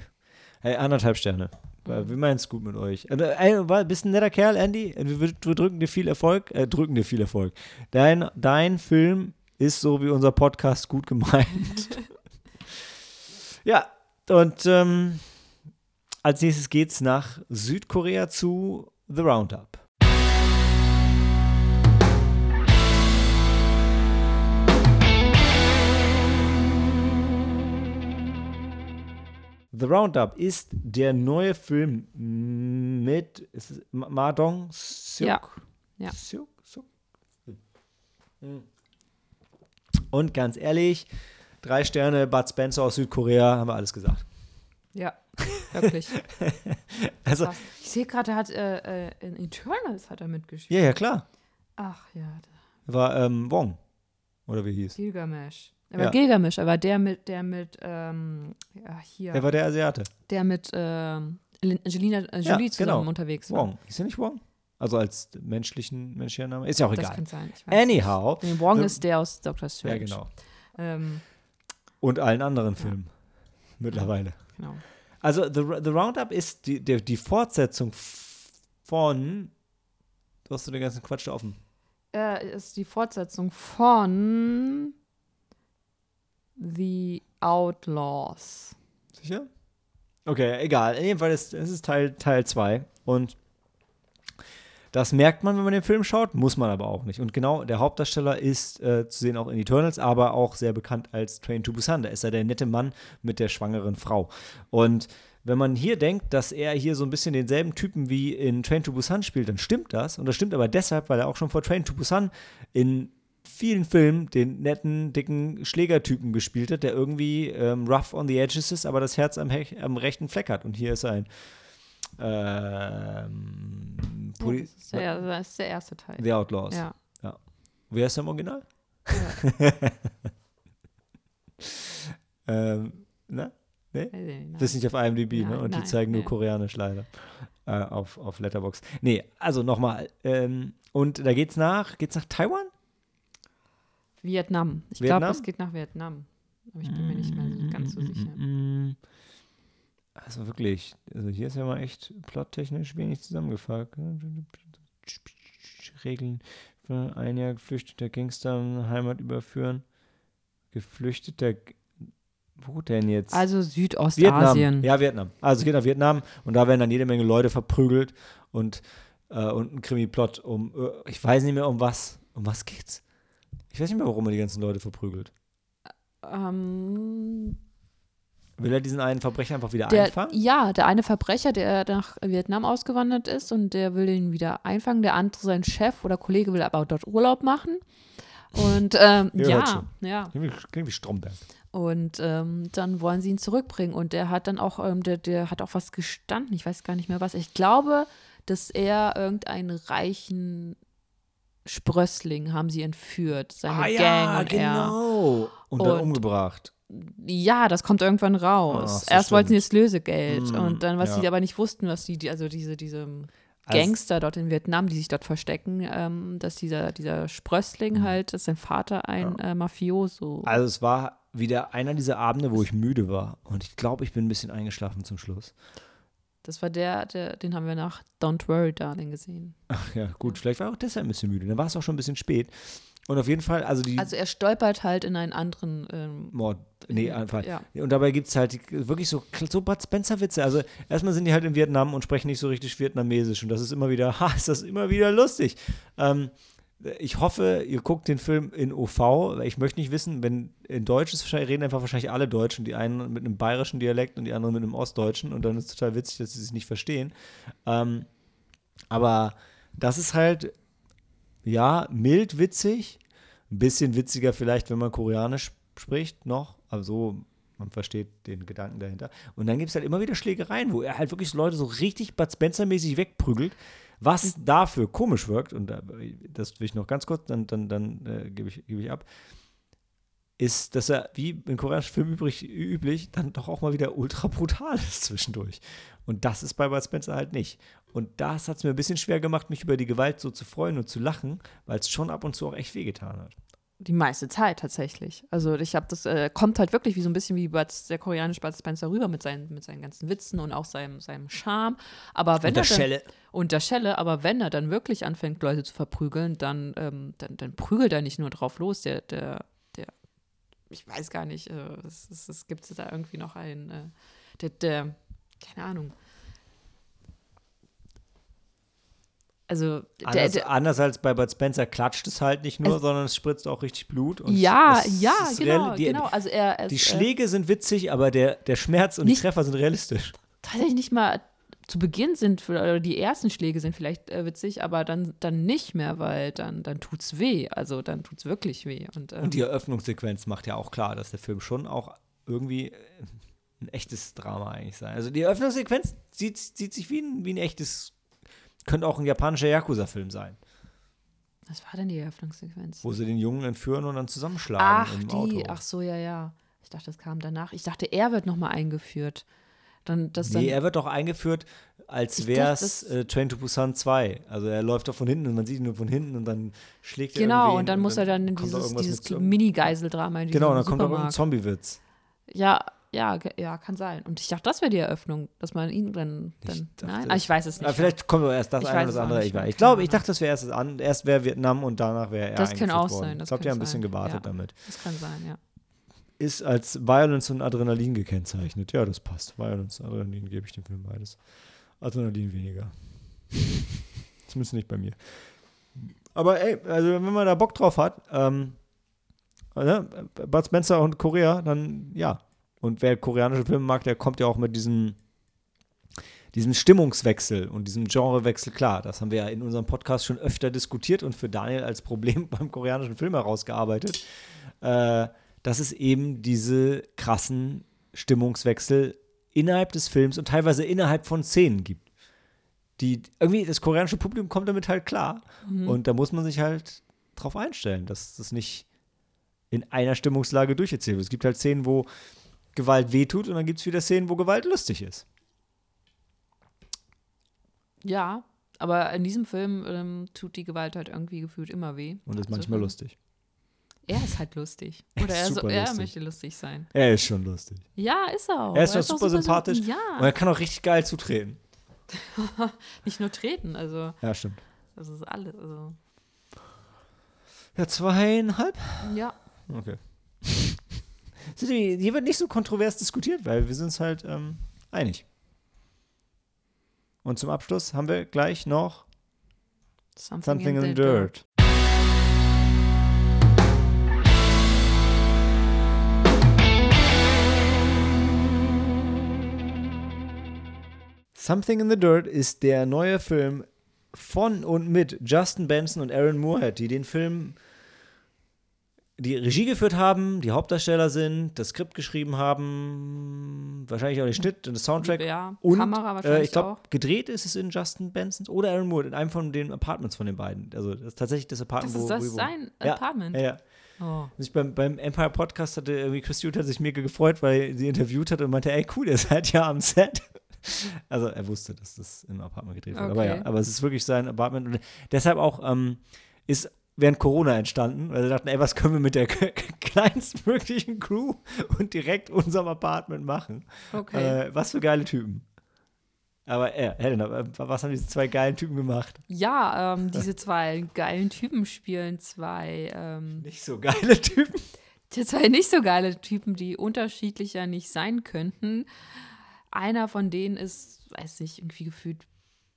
Hey, anderthalb Sterne. Weil Wir meinen es gut mit euch. Äh, äh, war- bist ein netter Kerl, Andy. Äh, Wir, wir drücken dir viel Erfolg. Äh, drücken dir viel Erfolg. Dein, dein Film ist so wie unser Podcast gut gemeint. Ja, und ähm, als nächstes geht's nach Südkorea zu The Roundup. The Roundup ist der neue Film mit ist es Ma Ma Dong Seok. Ja. Ja. Seok? Seok? Hm. Und ganz ehrlich, drei Sterne, Bud Spencer aus Südkorea, haben wir alles gesagt. Ja, wirklich. Also, Krass. Ich sehe gerade, er hat äh, äh, in Eternals hat er mitgespielt. ja, ja, klar. Ach ja, War ähm, Wong. Oder wie hieß? Gilgamesh. Er war Ja. Gilgamesh, aber der mit, der mit, ähm, ja, hier, Er war der Asiate. der mit ähm, Lin- Angelina Jolie Ja, zusammen genau. unterwegs war. Wong. Ist er nicht Wong? Also als menschlichen, menschlicher Name? Ist ja auch Das egal. kann sein. Anyhow. Nee, Wong The- ist der aus Doctor Strange. Ja, genau. Ähm, Und allen anderen Filmen. Mittlerweile. genau. Also The, The Roundup ist die, der, die Fortsetzung von. Du hast du den ganzen Quatsch da offen. Äh, ist die Fortsetzung von The Outlaws. Sicher? Okay, egal. In jedem Fall ist es ist Teil 2. Teil und das merkt man, wenn man den Film schaut, muss man aber auch nicht. Und genau, der Hauptdarsteller ist äh, zu sehen auch in Eternals, aber auch sehr bekannt als Train to Busan. Da ist er der nette Mann mit der schwangeren Frau. Und wenn man hier denkt, dass er hier so ein bisschen denselben Typen wie in Train to Busan spielt, dann stimmt das. Und das stimmt aber deshalb, weil er auch schon vor Train to Busan in vielen Filmen den netten, dicken Schlägertypen gespielt hat, der irgendwie ähm, rough on the edges ist, aber das Herz am, hech- am rechten Fleck hat. Und hier ist ein ähm, Ja, Poli das, ist der, das ist der erste Teil. The Outlaws. Ja. Wie heißt er im Original? ja. Ähm, ich nicht, Das ist nicht auf IMDb, ne? Nein, Und die nein, zeigen nur nee. koreanisch leider. Äh, auf, auf Letterbox. Nee, also nochmal. Ähm, und da geht's nach, geht's nach Taiwan? Vietnam. Ich glaube, es geht nach Vietnam. Aber ich bin mir nicht mehr so ganz so sicher. Mm, Also wirklich, also hier ist ja mal echt plottechnisch wenig zusammengefasst. Regeln für ein Jahr geflüchteter Gangster in Heimat überführen. Geflüchteter. Wo denn jetzt? Also Südostasien. Vietnam. Ja, Vietnam. Also es geht nach Vietnam und da werden dann jede Menge Leute verprügelt und, äh, und ein Krimi-Plot um, äh, ich weiß nicht mehr um was. Um was geht's? Ich weiß nicht mehr, warum er die ganzen Leute verprügelt. Ähm, Will er diesen einen Verbrecher einfach wieder der, einfangen? ja, der eine Verbrecher, der nach Vietnam ausgewandert ist und der will ihn wieder einfangen. Der andere, sein Chef oder Kollege, will aber dort Urlaub machen. Und ähm, Ja, ja, Klingt wie Stromberg. Und ähm, dann wollen sie ihn zurückbringen. Und der hat dann auch, ähm, der, der hat auch was gestanden. Ich weiß gar nicht mehr was. Ich glaube, dass er irgendeinen reichen Sprössling haben sie entführt. Seine Gang und er. genau. Und dann Und- umgebracht. Ja, das kommt irgendwann raus. Ach Erst wollten sie stimmt. das Lösegeld. Mm, und dann, was ja. sie aber nicht wussten, was die, die also diese, diese Also- Gangster dort in Vietnam, die sich dort verstecken, ähm, dass dieser, dieser Sprössling halt, dass sein Vater ein äh, Mafioso. Also es war wieder einer dieser Abende, wo ich müde war. Und ich glaube, ich bin ein bisschen eingeschlafen zum Schluss. Das war der, der, den haben wir nach Don't Worry, Darling gesehen. Ach ja, gut, vielleicht war ich auch deshalb ein bisschen müde. Dann war es auch schon ein bisschen spät. Und auf jeden Fall, also die Also er stolpert halt in einen anderen ähm, Mord. Nee, einfach. Ja. Und dabei gibt es halt die, wirklich so, so Bud Spencer-Witze. Also erstmal sind die halt in Vietnam und sprechen nicht so richtig Vietnamesisch. Und das ist immer wieder, ha, ist das immer wieder lustig. Ähm, ich hoffe, ihr guckt den Film in OV, weil ich möchte nicht wissen, wenn in Deutsch ist, reden einfach wahrscheinlich alle Deutschen, die einen mit einem bayerischen Dialekt und die anderen mit einem ostdeutschen und dann ist es total witzig, dass sie sich nicht verstehen. Ähm, aber das ist halt, ja, mild witzig, ein bisschen witziger vielleicht, wenn man Koreanisch spricht noch, aber so, man versteht den Gedanken dahinter. Und dann gibt es halt immer wieder Schlägereien, wo er halt wirklich Leute so richtig Bud Spencer-mäßig wegprügelt, was dafür komisch wirkt, und da- das will ich noch ganz kurz, dann, dann, dann äh, gebe ich, gebe ich ab, ist, dass er, wie in koreanischen Filmen übrig, üblich, dann doch auch mal wieder ultra brutal ist zwischendurch. Und das ist bei Bud Spencer halt nicht. Und das hat es mir ein bisschen schwer gemacht, mich über die Gewalt so zu freuen und zu lachen, weil es schon ab und zu auch echt wehgetan hat. Die meiste Zeit tatsächlich. Also ich habe das, äh, kommt halt wirklich wie so ein bisschen wie Bud, der koreanische Bud Spencer rüber mit seinen, mit seinen ganzen Witzen und auch seinem, seinem Charme. Aber wenn Und der er dann, Schelle. Und der Schelle, aber wenn er dann wirklich anfängt, Leute zu verprügeln, dann, ähm, dann, dann prügelt er nicht nur drauf los, der, der, der ich weiß gar nicht, äh, es, es, es gibt da irgendwie noch einen, äh, der, der, keine Ahnung. Also, der, Anders, der, anders als bei Bud Spencer klatscht es halt nicht nur, Es- sondern es spritzt auch richtig Blut. Und ja, es ja, ist genau, die, genau. Also er, es, Die äh, Schläge sind witzig, aber der, der Schmerz und Nicht- die Treffer sind realistisch. tatsächlich nicht mal zu Beginn sind, oder die ersten Schläge sind vielleicht äh, witzig, aber dann, dann nicht mehr, weil dann, dann tut's weh. Also dann tut's wirklich weh. Und, ähm, Und die Eröffnungssequenz macht ja auch klar, dass der Film schon auch irgendwie äh, ein echtes Drama eigentlich sein. Also die Eröffnungssequenz sieht, sieht sich wie ein, wie ein echtes, könnte auch ein japanischer Yakuza-Film sein, was war denn die Eröffnungssequenz? wo sie den Jungen entführen und dann zusammenschlagen Ach, im die, Auto. ach so, ja, ja. Ich dachte, das kam danach. Ich dachte, er wird nochmal eingeführt. Dann, das dann, Nee, er wird doch eingeführt, als wäre es äh, Train to Busan 2. Also er läuft doch von hinten und man sieht ihn nur von hinten und dann schlägt er genau, und dann muss er dann in kommt dieses, dieses Mini-Geiseldrama in Genau, dann kommt da irgendein Supermarkt. Zombie-Witz. Ja, ja, ja, kann sein. Und ich dachte, das wäre die Eröffnung, dass man ihn dann. dann nein, ah, ich weiß es nicht. Aber vielleicht kommt erst das Ich eine oder das andere. Ich, ich glaube, ich dachte, das wäre erst, an, erst wäre Vietnam und danach wäre er Das kann auch worden. sein, das Ich glaube, die haben ein bisschen gewartet ja. damit. das kann sein, ja. Ist als Violence und Adrenalin gekennzeichnet. Ja, das passt. Violence, Adrenalin gebe ich dem Film beides. Adrenalin weniger. Zumindest nicht bei mir. Aber ey, also wenn man da Bock drauf hat, ähm, ne, Bud Spencer und Korea, dann ja. Und wer koreanische Filme mag, der kommt ja auch mit diesem, diesem Stimmungswechsel und diesem Genrewechsel klar. Das haben wir ja in unserem Podcast schon öfter diskutiert und für Daniel als Problem beim koreanischen Film herausgearbeitet, äh, dass es eben diese krassen Stimmungswechsel innerhalb des Films und teilweise innerhalb von Szenen gibt. Die irgendwie, das koreanische Publikum kommt damit halt klar. Und da muss man sich halt drauf einstellen, dass das nicht in einer Stimmungslage durcherzählt wird. Es gibt halt Szenen, wo Gewalt wehtut und dann gibt es wieder Szenen, wo Gewalt lustig ist. Ja, aber in diesem Film ähm, tut die Gewalt halt irgendwie gefühlt immer weh. Und ist Also manchmal lustig. Er ist halt lustig. Er Oder ist er, so, super er lustig. möchte lustig sein. Er ist schon lustig. Ja, ist er auch. Er ist doch auch super sympathisch. symp- Und Ja, er kann auch richtig geil zutreten. nicht nur treten, also Ja, stimmt. das ist alles. Also, Ja, zweieinhalb? ja, Okay. Hier wird nicht so kontrovers diskutiert, weil wir sind uns halt ähm, einig. Und zum Abschluss haben wir gleich noch something, Something in the Dirt. Something in the Dirt ist der neue Film von und mit Justin Benson und Aaron Moorhead, die den Film die Regie geführt haben, die Hauptdarsteller sind, das Skript geschrieben haben, wahrscheinlich auch den Schnitt und das Soundtrack. Ja, Und Kamera äh, wahrscheinlich ich glaube, gedreht ist es in Justin Bensons oder Aaron Moore, in einem von den Apartments von den beiden. Also das ist tatsächlich das Apartment, Das ist wo das wohnen. sein Ja, Apartment. Ja, ja. Oh. Ich beim, beim Empire Podcast hatte irgendwie Chris hat sich mega gefreut, weil sie interviewt hat und meinte, ey cool, ihr seid ja am Set. Also er wusste, dass das im Apartment gedreht wurde. Aber Okay. ja, aber es ist wirklich sein Apartment. Und deshalb auch ähm, ist während Corona entstanden, weil sie dachten, ey, was können wir mit der kleinstmöglichen Crew und direkt unserem Apartment machen? Okay. Äh, was für geile Typen. Aber äh, Helena, äh, was haben diese zwei geilen Typen gemacht? Ja, ähm, diese zwei geilen Typen spielen zwei, ähm, Nicht so geile Typen. die zwei nicht so geile Typen, die unterschiedlicher nicht sein könnten. Einer von denen ist, weiß nicht, irgendwie gefühlt,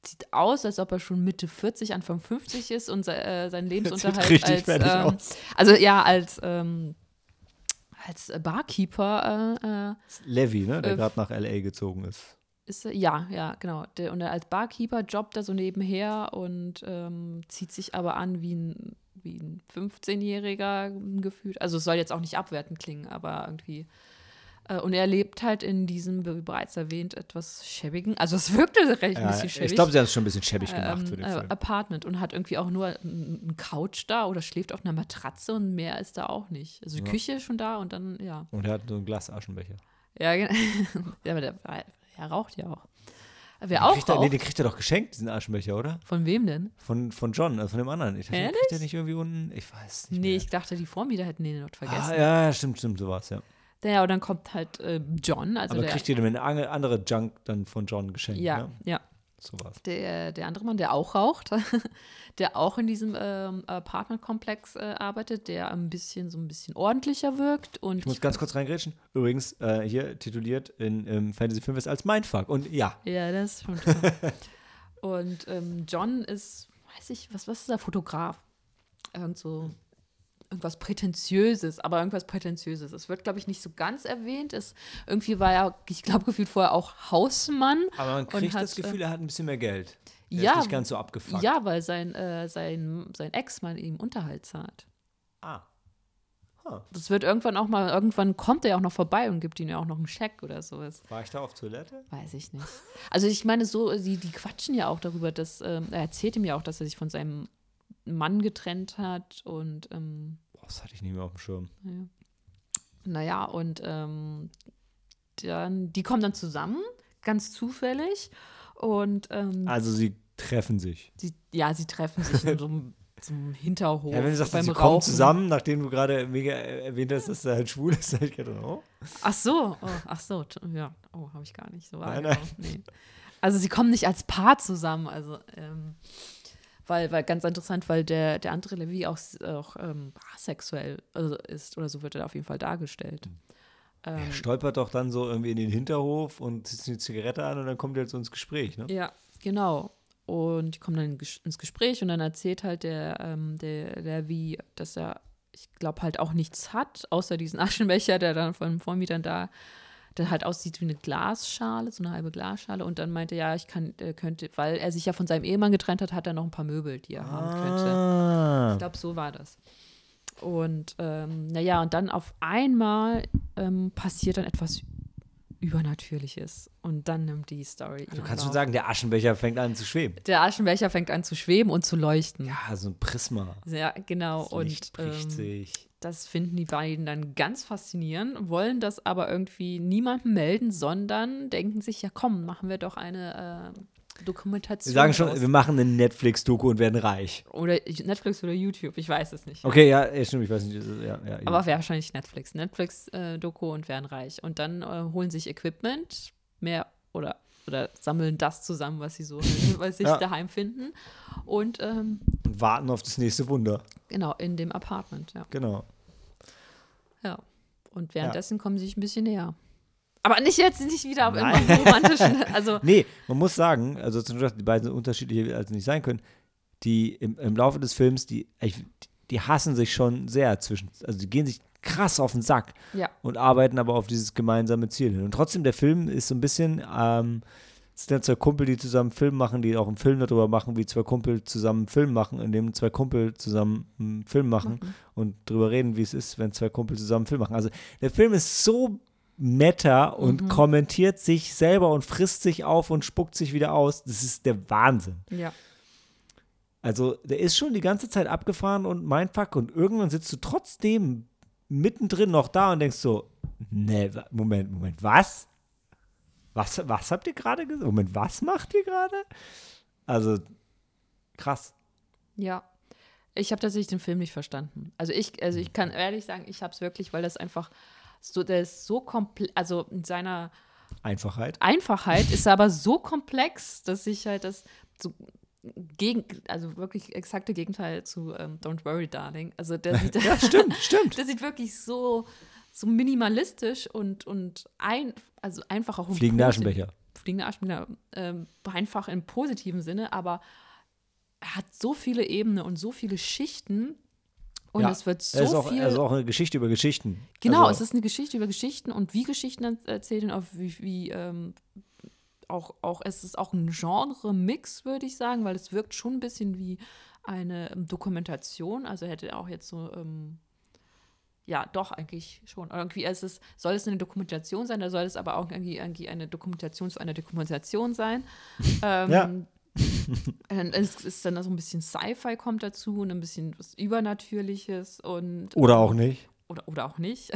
sieht aus, als ob er schon Mitte 40, Anfang 50 ist und äh, sein Lebensunterhalt richtig als, ähm, aus. also ja, als, ähm, als Barkeeper äh, äh, Levi, ne, der Äh, gerade nach L.A. gezogen ist. Ist er- ja, ja, genau. Der, und er als Barkeeper jobbt er so nebenher und ähm, zieht sich aber an wie ein, wie ein 15-Jähriger gefühlt. Also es soll jetzt auch nicht abwertend klingen, aber irgendwie. Äh, und er lebt halt in diesem, wie bereits erwähnt, etwas schäbigen, also es wirkte recht ein Ja, bisschen schäbig. ich glaube, sie haben es schon ein bisschen schäbig gemacht ähm, für den äh, Film. Apartment und hat irgendwie auch nur einen Couch da oder schläft auf einer Matratze und mehr ist da auch nicht. Also die Ja. Küche ist schon da und dann, ja. Und er hat so ein Glas Aschenbecher. Ja, genau. ja aber der, er raucht ja auch. Wer Den auch kriegt er, nee, den kriegt er doch geschenkt, diesen Aschenbecher, oder? Von wem denn? Von, von John, also von dem anderen. Ich dachte, Ehrlich? kriegt er nicht irgendwie unten? Ich weiß nicht. Nee, mehr. ich dachte, die Vormieter hätten den dort vergessen. Ah, ja, ja, stimmt, stimmt, so war es, ja. Ja, und dann kommt halt äh, John, also Aber der. kriegt ihr denn eine andere Junk dann von John geschenkt? ja, Ne? ja. Sowas. Der, der andere Mann, der auch raucht, der auch in diesem ähm, Apartmentkomplex äh, arbeitet, der ein bisschen so ein bisschen ordentlicher wirkt. Und Ich muss ganz kurz reingrätschen. Übrigens, äh, hier tituliert in ähm, Fantasy Filmfest als Mindfuck. Und ja, Ja, das ist schon toll. Und ähm, John ist, weiß ich, was, was ist der Fotograf? Irgend so, irgendwas Prätentiöses, aber irgendwas Prätentiöses. Es wird, glaube ich, nicht so ganz erwähnt. Es, irgendwie war er, ich glaube, gefühlt vorher auch Hausmann. aber man Und kriegt hat, das Gefühl, er hat ein bisschen mehr Geld. Er ja, ist nicht ganz so abgefuckt. Ja, weil sein, äh, sein, sein Ex-Mann ihm Unterhalt zahlt. Ah. Das wird irgendwann auch mal, irgendwann kommt er ja auch noch vorbei und gibt ihm ja auch noch einen Scheck oder sowas. War ich da auf Toilette? Weiß ich nicht. Also ich meine, so, die, die quatschen ja auch darüber, dass, ähm, er erzählt ihm ja auch, dass er sich von seinem Mann getrennt hat und ähm, Boah, das hatte ich nicht mehr auf dem Schirm. naja, und ähm, dann, die kommen dann zusammen, ganz zufällig. Und ähm, Also sie treffen sich. sie, ja, sie treffen sich in so einem, einem Hinterhof. Ja, wenn du sagst, beim sie Rauchen. kommen zusammen, nachdem du gerade mega äh, erwähnt hast, dass er halt schwul ist, ich gedacht, oh. Ach so, oh, ach so, ja, oh, habe ich gar nicht so Nein, wahrgenommen. Nee. Also sie kommen nicht als Paar zusammen, also ähm, weil, weil ganz interessant, weil der, der andere Levi auch, auch ähm, asexuell also ist oder so wird er auf jeden Fall dargestellt. Er Ähm, stolpert doch dann so irgendwie in den Hinterhof und zieht eine Zigarette an und dann kommt er halt so ins Gespräch, ne? ja, genau. Und die kommen dann ins Gespräch und dann erzählt halt der, ähm, der Levi, dass er, ich glaube, halt auch nichts hat, außer diesen Aschenbecher, der dann von den Vormietern da der halt aussieht wie eine Glasschale, so eine halbe Glasschale. Und dann meinte, ja, ich kann, äh, könnte, weil er sich ja von seinem Ehemann getrennt hat, hat er noch ein paar Möbel, die er haben könnte. Ah. Ich glaube, so war das. Und ähm, naja, und dann auf einmal ähm, passiert dann etwas Übernatürliches. Und dann nimmt die Story. Du ihren kannst schon sagen, der Aschenbecher fängt an zu schweben. Der Aschenbecher fängt an zu schweben und zu leuchten. Ja, so ein Prisma. Ja, genau. Das und Licht bricht ähm, sich. das finden die beiden dann ganz faszinierend, wollen das aber irgendwie niemandem melden, sondern denken sich, ja komm, machen wir doch eine äh, Dokumentation. Wir sagen schon, draus. wir machen eine Netflix-Doku und werden reich. Oder Netflix oder YouTube, ich weiß es nicht. Okay, ja, stimmt, ich weiß nicht. Ja, ja, Aber wäre wahrscheinlich Netflix. Netflix-Doku und werden reich. Und dann äh, holen sich Equipment, mehr oder, oder sammeln das zusammen, was sie so was sich Ja. daheim finden. Und ähm, und warten auf das nächste Wunder. genau, in dem Apartment, ja. Genau. ja. Und währenddessen kommen sie sich ein bisschen näher. Aber nicht jetzt, nicht wieder auf irgendeinem romantischen, also Nee, man muss sagen, also zum Beispiel, die beiden sind unterschiedlich, als sie nicht sein können. Die im, im Laufe des Films, die, ich, die hassen sich schon sehr zwischen, also die gehen sich krass auf den Sack ja, und arbeiten aber auf dieses gemeinsame Ziel hin. Und trotzdem, der Film ist so ein bisschen, ähm, es sind ja zwei Kumpel, die zusammen einen Film machen, die auch einen Film darüber machen, wie zwei Kumpel zusammen einen Film machen, in dem zwei Kumpel zusammen einen Film machen und darüber reden, wie es ist, wenn zwei Kumpel zusammen einen Film machen. Also der Film ist so meta und kommentiert sich selber und frisst sich auf und spuckt sich wieder aus. Das ist der Wahnsinn. ja. Also der ist schon die ganze Zeit abgefahren und Mindfuck und irgendwann sitzt du trotzdem mittendrin noch da und denkst so, nee, wa- Moment, Moment, was? Was, was habt ihr gerade gesagt? Moment, was macht ihr gerade? Also krass. Ja. Ich habe tatsächlich den Film nicht verstanden. Also ich, also ich kann ehrlich sagen, ich habe es wirklich, weil das einfach so, der ist so komplex, also in seiner Einfachheit. Einfachheit ist er aber so komplex, dass ich halt das so gegen, also wirklich exakte Gegenteil zu ähm, Don't Worry, Darling. Also der sieht, Ja, stimmt, stimmt. der sieht wirklich so, so minimalistisch und, und ein, also einfach auch Posi- Aschenbecher. fliegende Aschenbecher, ähm, einfach im positiven Sinne, aber er hat so viele Ebenen und so viele Schichten und Ja, es wird so ist auch, viel. er ist auch eine Geschichte über Geschichten. Genau, also, es ist eine Geschichte über Geschichten und wie Geschichten erzählen, auf wie, wie ähm, auch, auch, es ist auch ein Genre-Mix, würde ich sagen, weil es wirkt schon ein bisschen wie eine ähm, Dokumentation. Also hätte auch jetzt so, ähm, ja, doch, eigentlich schon. Irgendwie ist es, soll es eine Dokumentation sein, da soll es aber auch irgendwie, irgendwie eine Dokumentation zu einer Dokumentation sein. ähm, Ja. es ist dann so ein bisschen Sci-Fi kommt dazu und ein bisschen was Übernatürliches und Oder auch nicht. oder, oder auch nicht.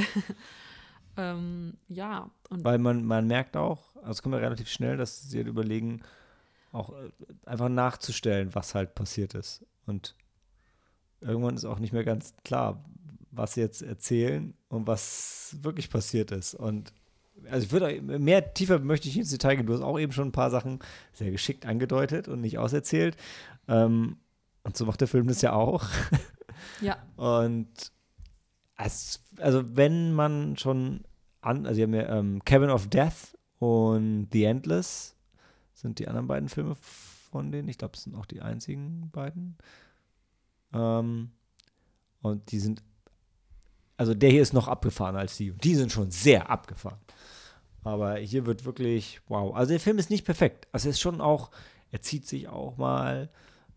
ähm, ja, und Weil man, man merkt auch, also es kommt ja relativ schnell, dass sie halt überlegen, auch äh, einfach nachzustellen, was halt passiert ist. Und irgendwann ist auch nicht mehr ganz klar, was sie jetzt erzählen und was wirklich passiert ist. Und also ich würde mehr tiefer möchte ich ins Detail gehen. Du hast auch eben schon ein paar Sachen sehr geschickt angedeutet und nicht auserzählt. Ähm, und so macht der Film das ja auch. Ja. Und als, also wenn man schon an, also wir haben ja ähm, Cabin of Death und The Endless sind die anderen beiden Filme von denen. Ich glaube, es sind auch die einzigen beiden. Ähm, und die sind, also der hier ist noch abgefahren als die. Die sind schon sehr abgefahren. Aber hier wird wirklich, wow. Also der Film ist nicht perfekt. Also er ist schon auch, er zieht sich auch mal.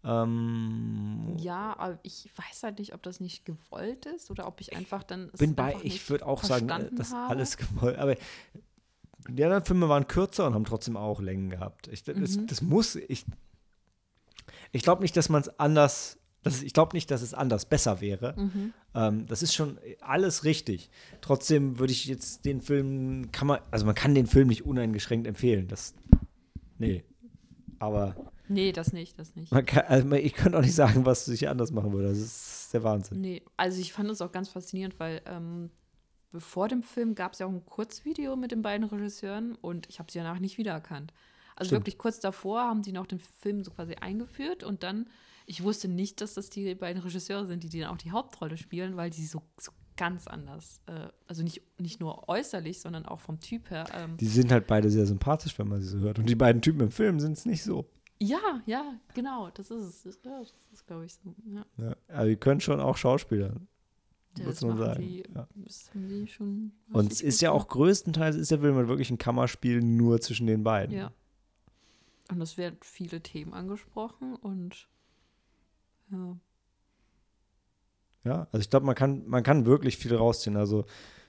Ähm, Ja, aber ich weiß halt nicht, ob das nicht gewollt ist oder ob ich einfach dann. es bin bei, ich würde auch sagen, äh, das habe. alles gewollt. Aber die anderen Filme waren kürzer und haben trotzdem auch Längen gehabt. Ich, das, Mhm. das muss, ich, ich glaube nicht, dass man es anders, das, ich glaube nicht, dass es anders besser wäre. Mhm. Ähm, das ist schon alles richtig. Trotzdem würde ich jetzt den Film, kann man, also man kann den Film nicht uneingeschränkt empfehlen. Das, nee. Aber Nee, das nicht, das nicht. man kann, also ich könnte auch nicht sagen, was ich anders machen würde. Das ist der Wahnsinn. Nee, also ich fand es auch ganz faszinierend, weil ähm, bevor dem Film gab es ja auch ein Kurzvideo mit den beiden Regisseuren und ich habe sie danach nicht wiedererkannt. Also Stimmt. wirklich kurz davor haben die noch den Film so quasi eingeführt und dann, ich wusste nicht, dass das die beiden Regisseure sind, die, dann auch die Hauptrolle spielen, weil die so, so ganz anders, äh, also nicht, nicht nur äußerlich, sondern auch vom Typ her. Ähm, Die sind halt beide sehr sympathisch, wenn man sie so hört. Und die beiden Typen im Film sind es nicht so. ja, ja, genau, das ist es. Ja, das ist, glaube ich, so. Ja. Ja, aber die können schon auch Schauspieler. Ja, muss das man sagen. Die, Ja. Das schon. Und es ist ja auch größtenteils ist der Film wirklich ein Kammerspiel nur zwischen den beiden. Ja. Und es werden viele Themen angesprochen und ja. Ja, also ich glaube, man kann, man kann wirklich viel rausziehen. Also,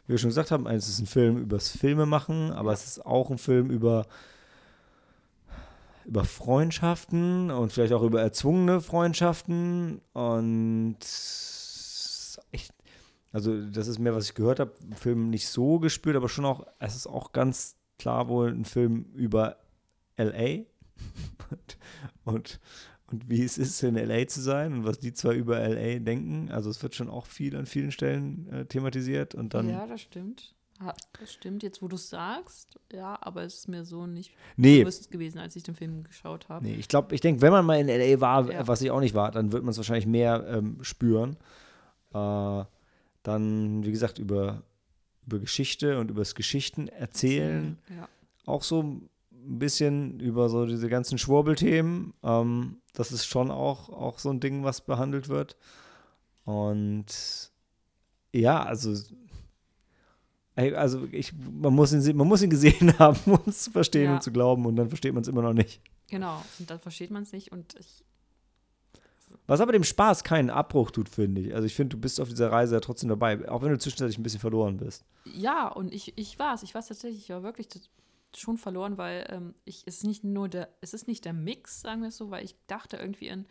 wie wir schon gesagt haben, es ist ein Film übers Filme machen, aber es ist auch ein Film über, über Freundschaften und vielleicht auch über erzwungene Freundschaften. Und ich, also das ist mehr, was ich gehört habe, Film nicht so gespürt, aber schon auch, es ist auch ganz klar wohl ein Film über LA und, und, und wie es ist, in LA zu sein und was die zwei über LA denken. Also es wird schon auch viel an vielen Stellen äh, thematisiert und dann. ja, das stimmt. Ha- Das stimmt, jetzt wo du es sagst, ja, aber es ist mir so nicht nee, bewusst gewesen, als ich den Film geschaut habe. nee, ich glaube, ich denke, wenn man mal in LA war, Ja. was ich auch nicht war, dann wird man es wahrscheinlich mehr ähm, spüren. Äh, dann, wie gesagt, über, über Geschichte und über das Geschichten erzählen. Ja. auch so ein bisschen über so diese ganzen Schwurbelthemen. Ähm, das ist schon auch, auch so ein Ding, was behandelt wird. Und ja, also, also ich, man, muss ihn, man muss ihn gesehen haben, um es zu verstehen Ja. und zu glauben und dann versteht man es immer noch nicht. Genau, und dann versteht man es nicht und ich, Was aber dem Spaß keinen Abbruch tut, finde ich. Also ich finde, du bist auf dieser Reise ja trotzdem dabei, auch wenn du zwischenzeitlich ein bisschen verloren bist. ja, und ich, ich war es, ich war es tatsächlich, ich war wirklich schon verloren, weil ähm, ich, es ist nicht nur der, es ist nicht der Mix, sagen wir es so, weil ich dachte irgendwie in,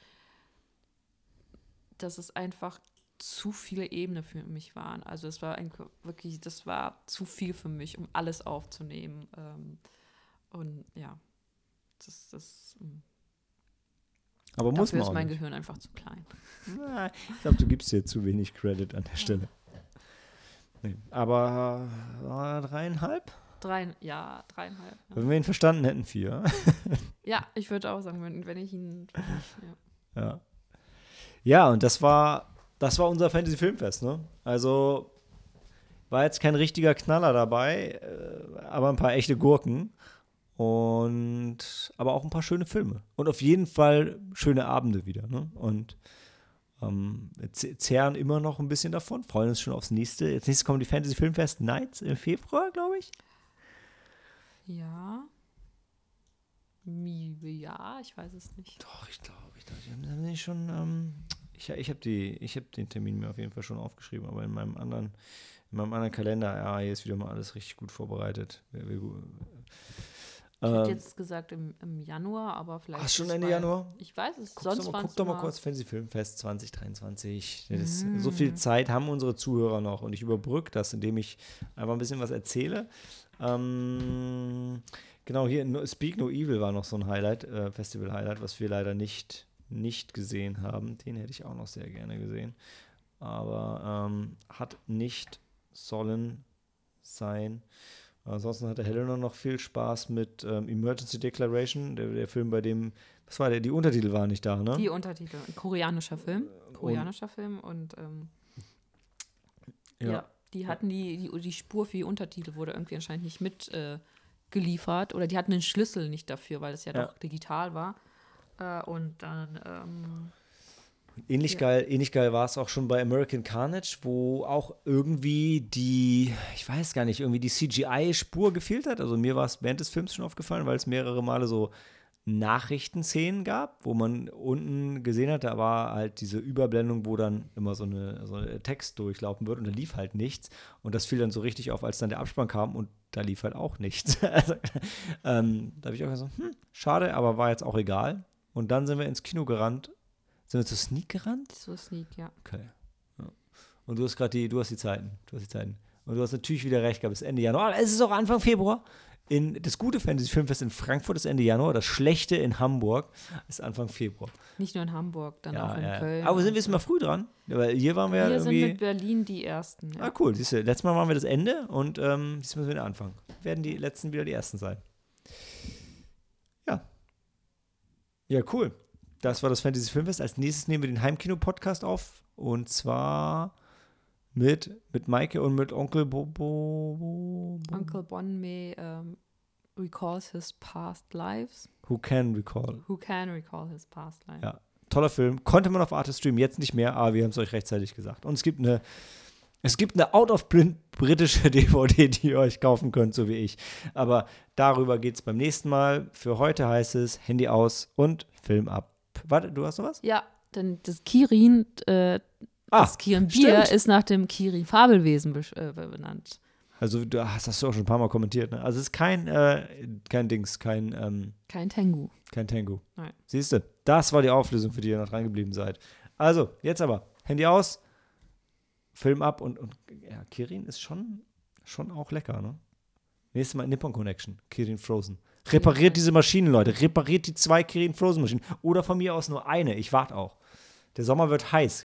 dass es einfach zu viele Ebenen für mich waren. Also es war ein, wirklich, das war zu viel für mich, um alles aufzunehmen. Ähm, und ja, das, das ähm, Aber muss dafür man ist mein nicht. Gehirn einfach zu klein. Na, Ich glaube, du gibst dir zu wenig Credit an der Stelle. Nee. Aber äh, dreieinhalb? Drei, ja, dreieinhalb. Ja, Wenn wir ihn verstanden hätten, vier. ja ich würde auch sagen, wenn, wenn ich ihn. Ja. ja. ja, und das war, das war unser Fantasy-Filmfest, ne? Also war jetzt kein richtiger Knaller dabei, äh, aber ein paar echte Gurken. Und aber auch ein paar schöne Filme. Und auf jeden Fall schöne Abende wieder. Ne? Und ähm, zehren immer noch ein bisschen davon, freuen uns schon aufs nächste. Jetzt nächstes kommen die Fantasy Filmfest Nights im Februar, glaube ich. Ja. Ja, ich weiß es nicht. Doch, ich glaube, ich glaube, haben die schon. Ähm, ich ich habe hab den Termin mir auf jeden Fall schon aufgeschrieben, aber in meinem anderen, in meinem anderen Kalender, ja, hier ist wieder mal alles richtig gut vorbereitet. Ich hätte ähm, jetzt gesagt im, im Januar, aber vielleicht. Ach, schon Ende Januar? Ich weiß es. Guck sonst doch, mal, guck doch mal kurz Fantasy Filmfest 2023. Das Mm. So viel Zeit haben unsere Zuhörer noch und ich überbrücke das, indem ich einfach ein bisschen was erzähle. Ähm, genau, hier No- Speak No Evil war noch so ein Highlight, äh, Festival-Highlight, was wir leider nicht, nicht gesehen haben. Den hätte ich auch noch sehr gerne gesehen. Aber ähm, hat nicht sollen sein. Ansonsten hatte Helena noch viel Spaß mit ähm, Emergency Declaration, der, der Film, bei dem, was war der, die Untertitel waren nicht da, ne? Die Untertitel. Ein koreanischer Film. Koreanischer Film und ähm, ja. Ja. Die hatten die, die, die Spur für die Untertitel wurde irgendwie anscheinend nicht mit äh, oder die hatten den Schlüssel nicht dafür, weil es ja, Ja. doch digital war. Äh, und dann ähm, Ähnlich Ja. geil, ähnlich geil war es auch schon bei American Carnage, wo auch irgendwie die, ich weiß gar nicht, irgendwie die CGI-Spur gefehlt hat. Also mir war es während des Films schon aufgefallen, weil es mehrere Male so Nachrichtenszenen gab, wo man unten gesehen hat, da war halt diese Überblendung, wo dann immer so eine, so ein Text durchlaufen wird und da lief halt nichts. Und das fiel dann so richtig auf, als dann der Abspann kam und da lief halt auch nichts. also, ähm, da habe ich auch gesagt, hm, schade, aber war jetzt auch egal. Und dann sind wir ins Kino gerannt. Sind wir zu Sneak gerannt? so Sneak, ja. Okay. Ja. Und du hast gerade die, du hast die Zeiten. Du hast die Zeiten. Und du hast natürlich wieder recht gehabt, bis Ende Januar. Aber es ist auch Anfang Februar. In, das gute Fantasy Filmfest in Frankfurt ist Ende Januar, das schlechte in Hamburg ist Anfang Februar. Nicht nur in Hamburg, dann auch in ja. Köln. Aber sind wir jetzt mal früh dran? Weil hier waren wir, Wir ja sind irgendwie. mit Berlin die Ersten. Ja. ah, cool. Siehst du, letztes Mal waren wir das Ende und ähm, diesmal sind wir der Anfang. Werden die letzten wieder die ersten sein. Ja. Ja, cool. Das war das Fantasy Filmfest. Als nächstes nehmen wir den Heimkino-Podcast auf. Und zwar mit, mit Maike und mit Onkel Bobo. Bo, Bo, Uncle Bonme ähm, recalls his past lives. Who can recall? Who can recall his past lives? Ja. Toller Film. Konnte man auf Arte streamen, jetzt nicht mehr, aber wir haben es euch rechtzeitig gesagt. Und es gibt eine, es gibt eine out-of-print britische DVD, die ihr euch kaufen könnt, so wie ich. Aber darüber geht es beim nächsten Mal. Für heute heißt es Handy aus und Film ab. Warte, du hast noch was? Ja, denn das Kirin, äh, Ah, das Kirin Bier stimmt. ist nach dem Kirin Fabelwesen besch- äh, benannt. Also du hast, du auch schon ein paar Mal kommentiert. Ne? Also es ist kein, äh, kein Dings, kein, ähm, Kein Tengu. kein. Nein. Siehst du, das war die Auflösung, für die ihr noch dran geblieben seid. Also, jetzt aber, Handy aus, Film ab und, und ja, Kirin ist schon, schon auch lecker, ne? Nächstes Mal Nippon Connection, Kirin Frozen. Repariert diese Maschinen, Leute. Repariert die zwei Kirin Frozen Maschinen. Oder von mir aus nur eine. Ich warte auch. Der Sommer wird heiß.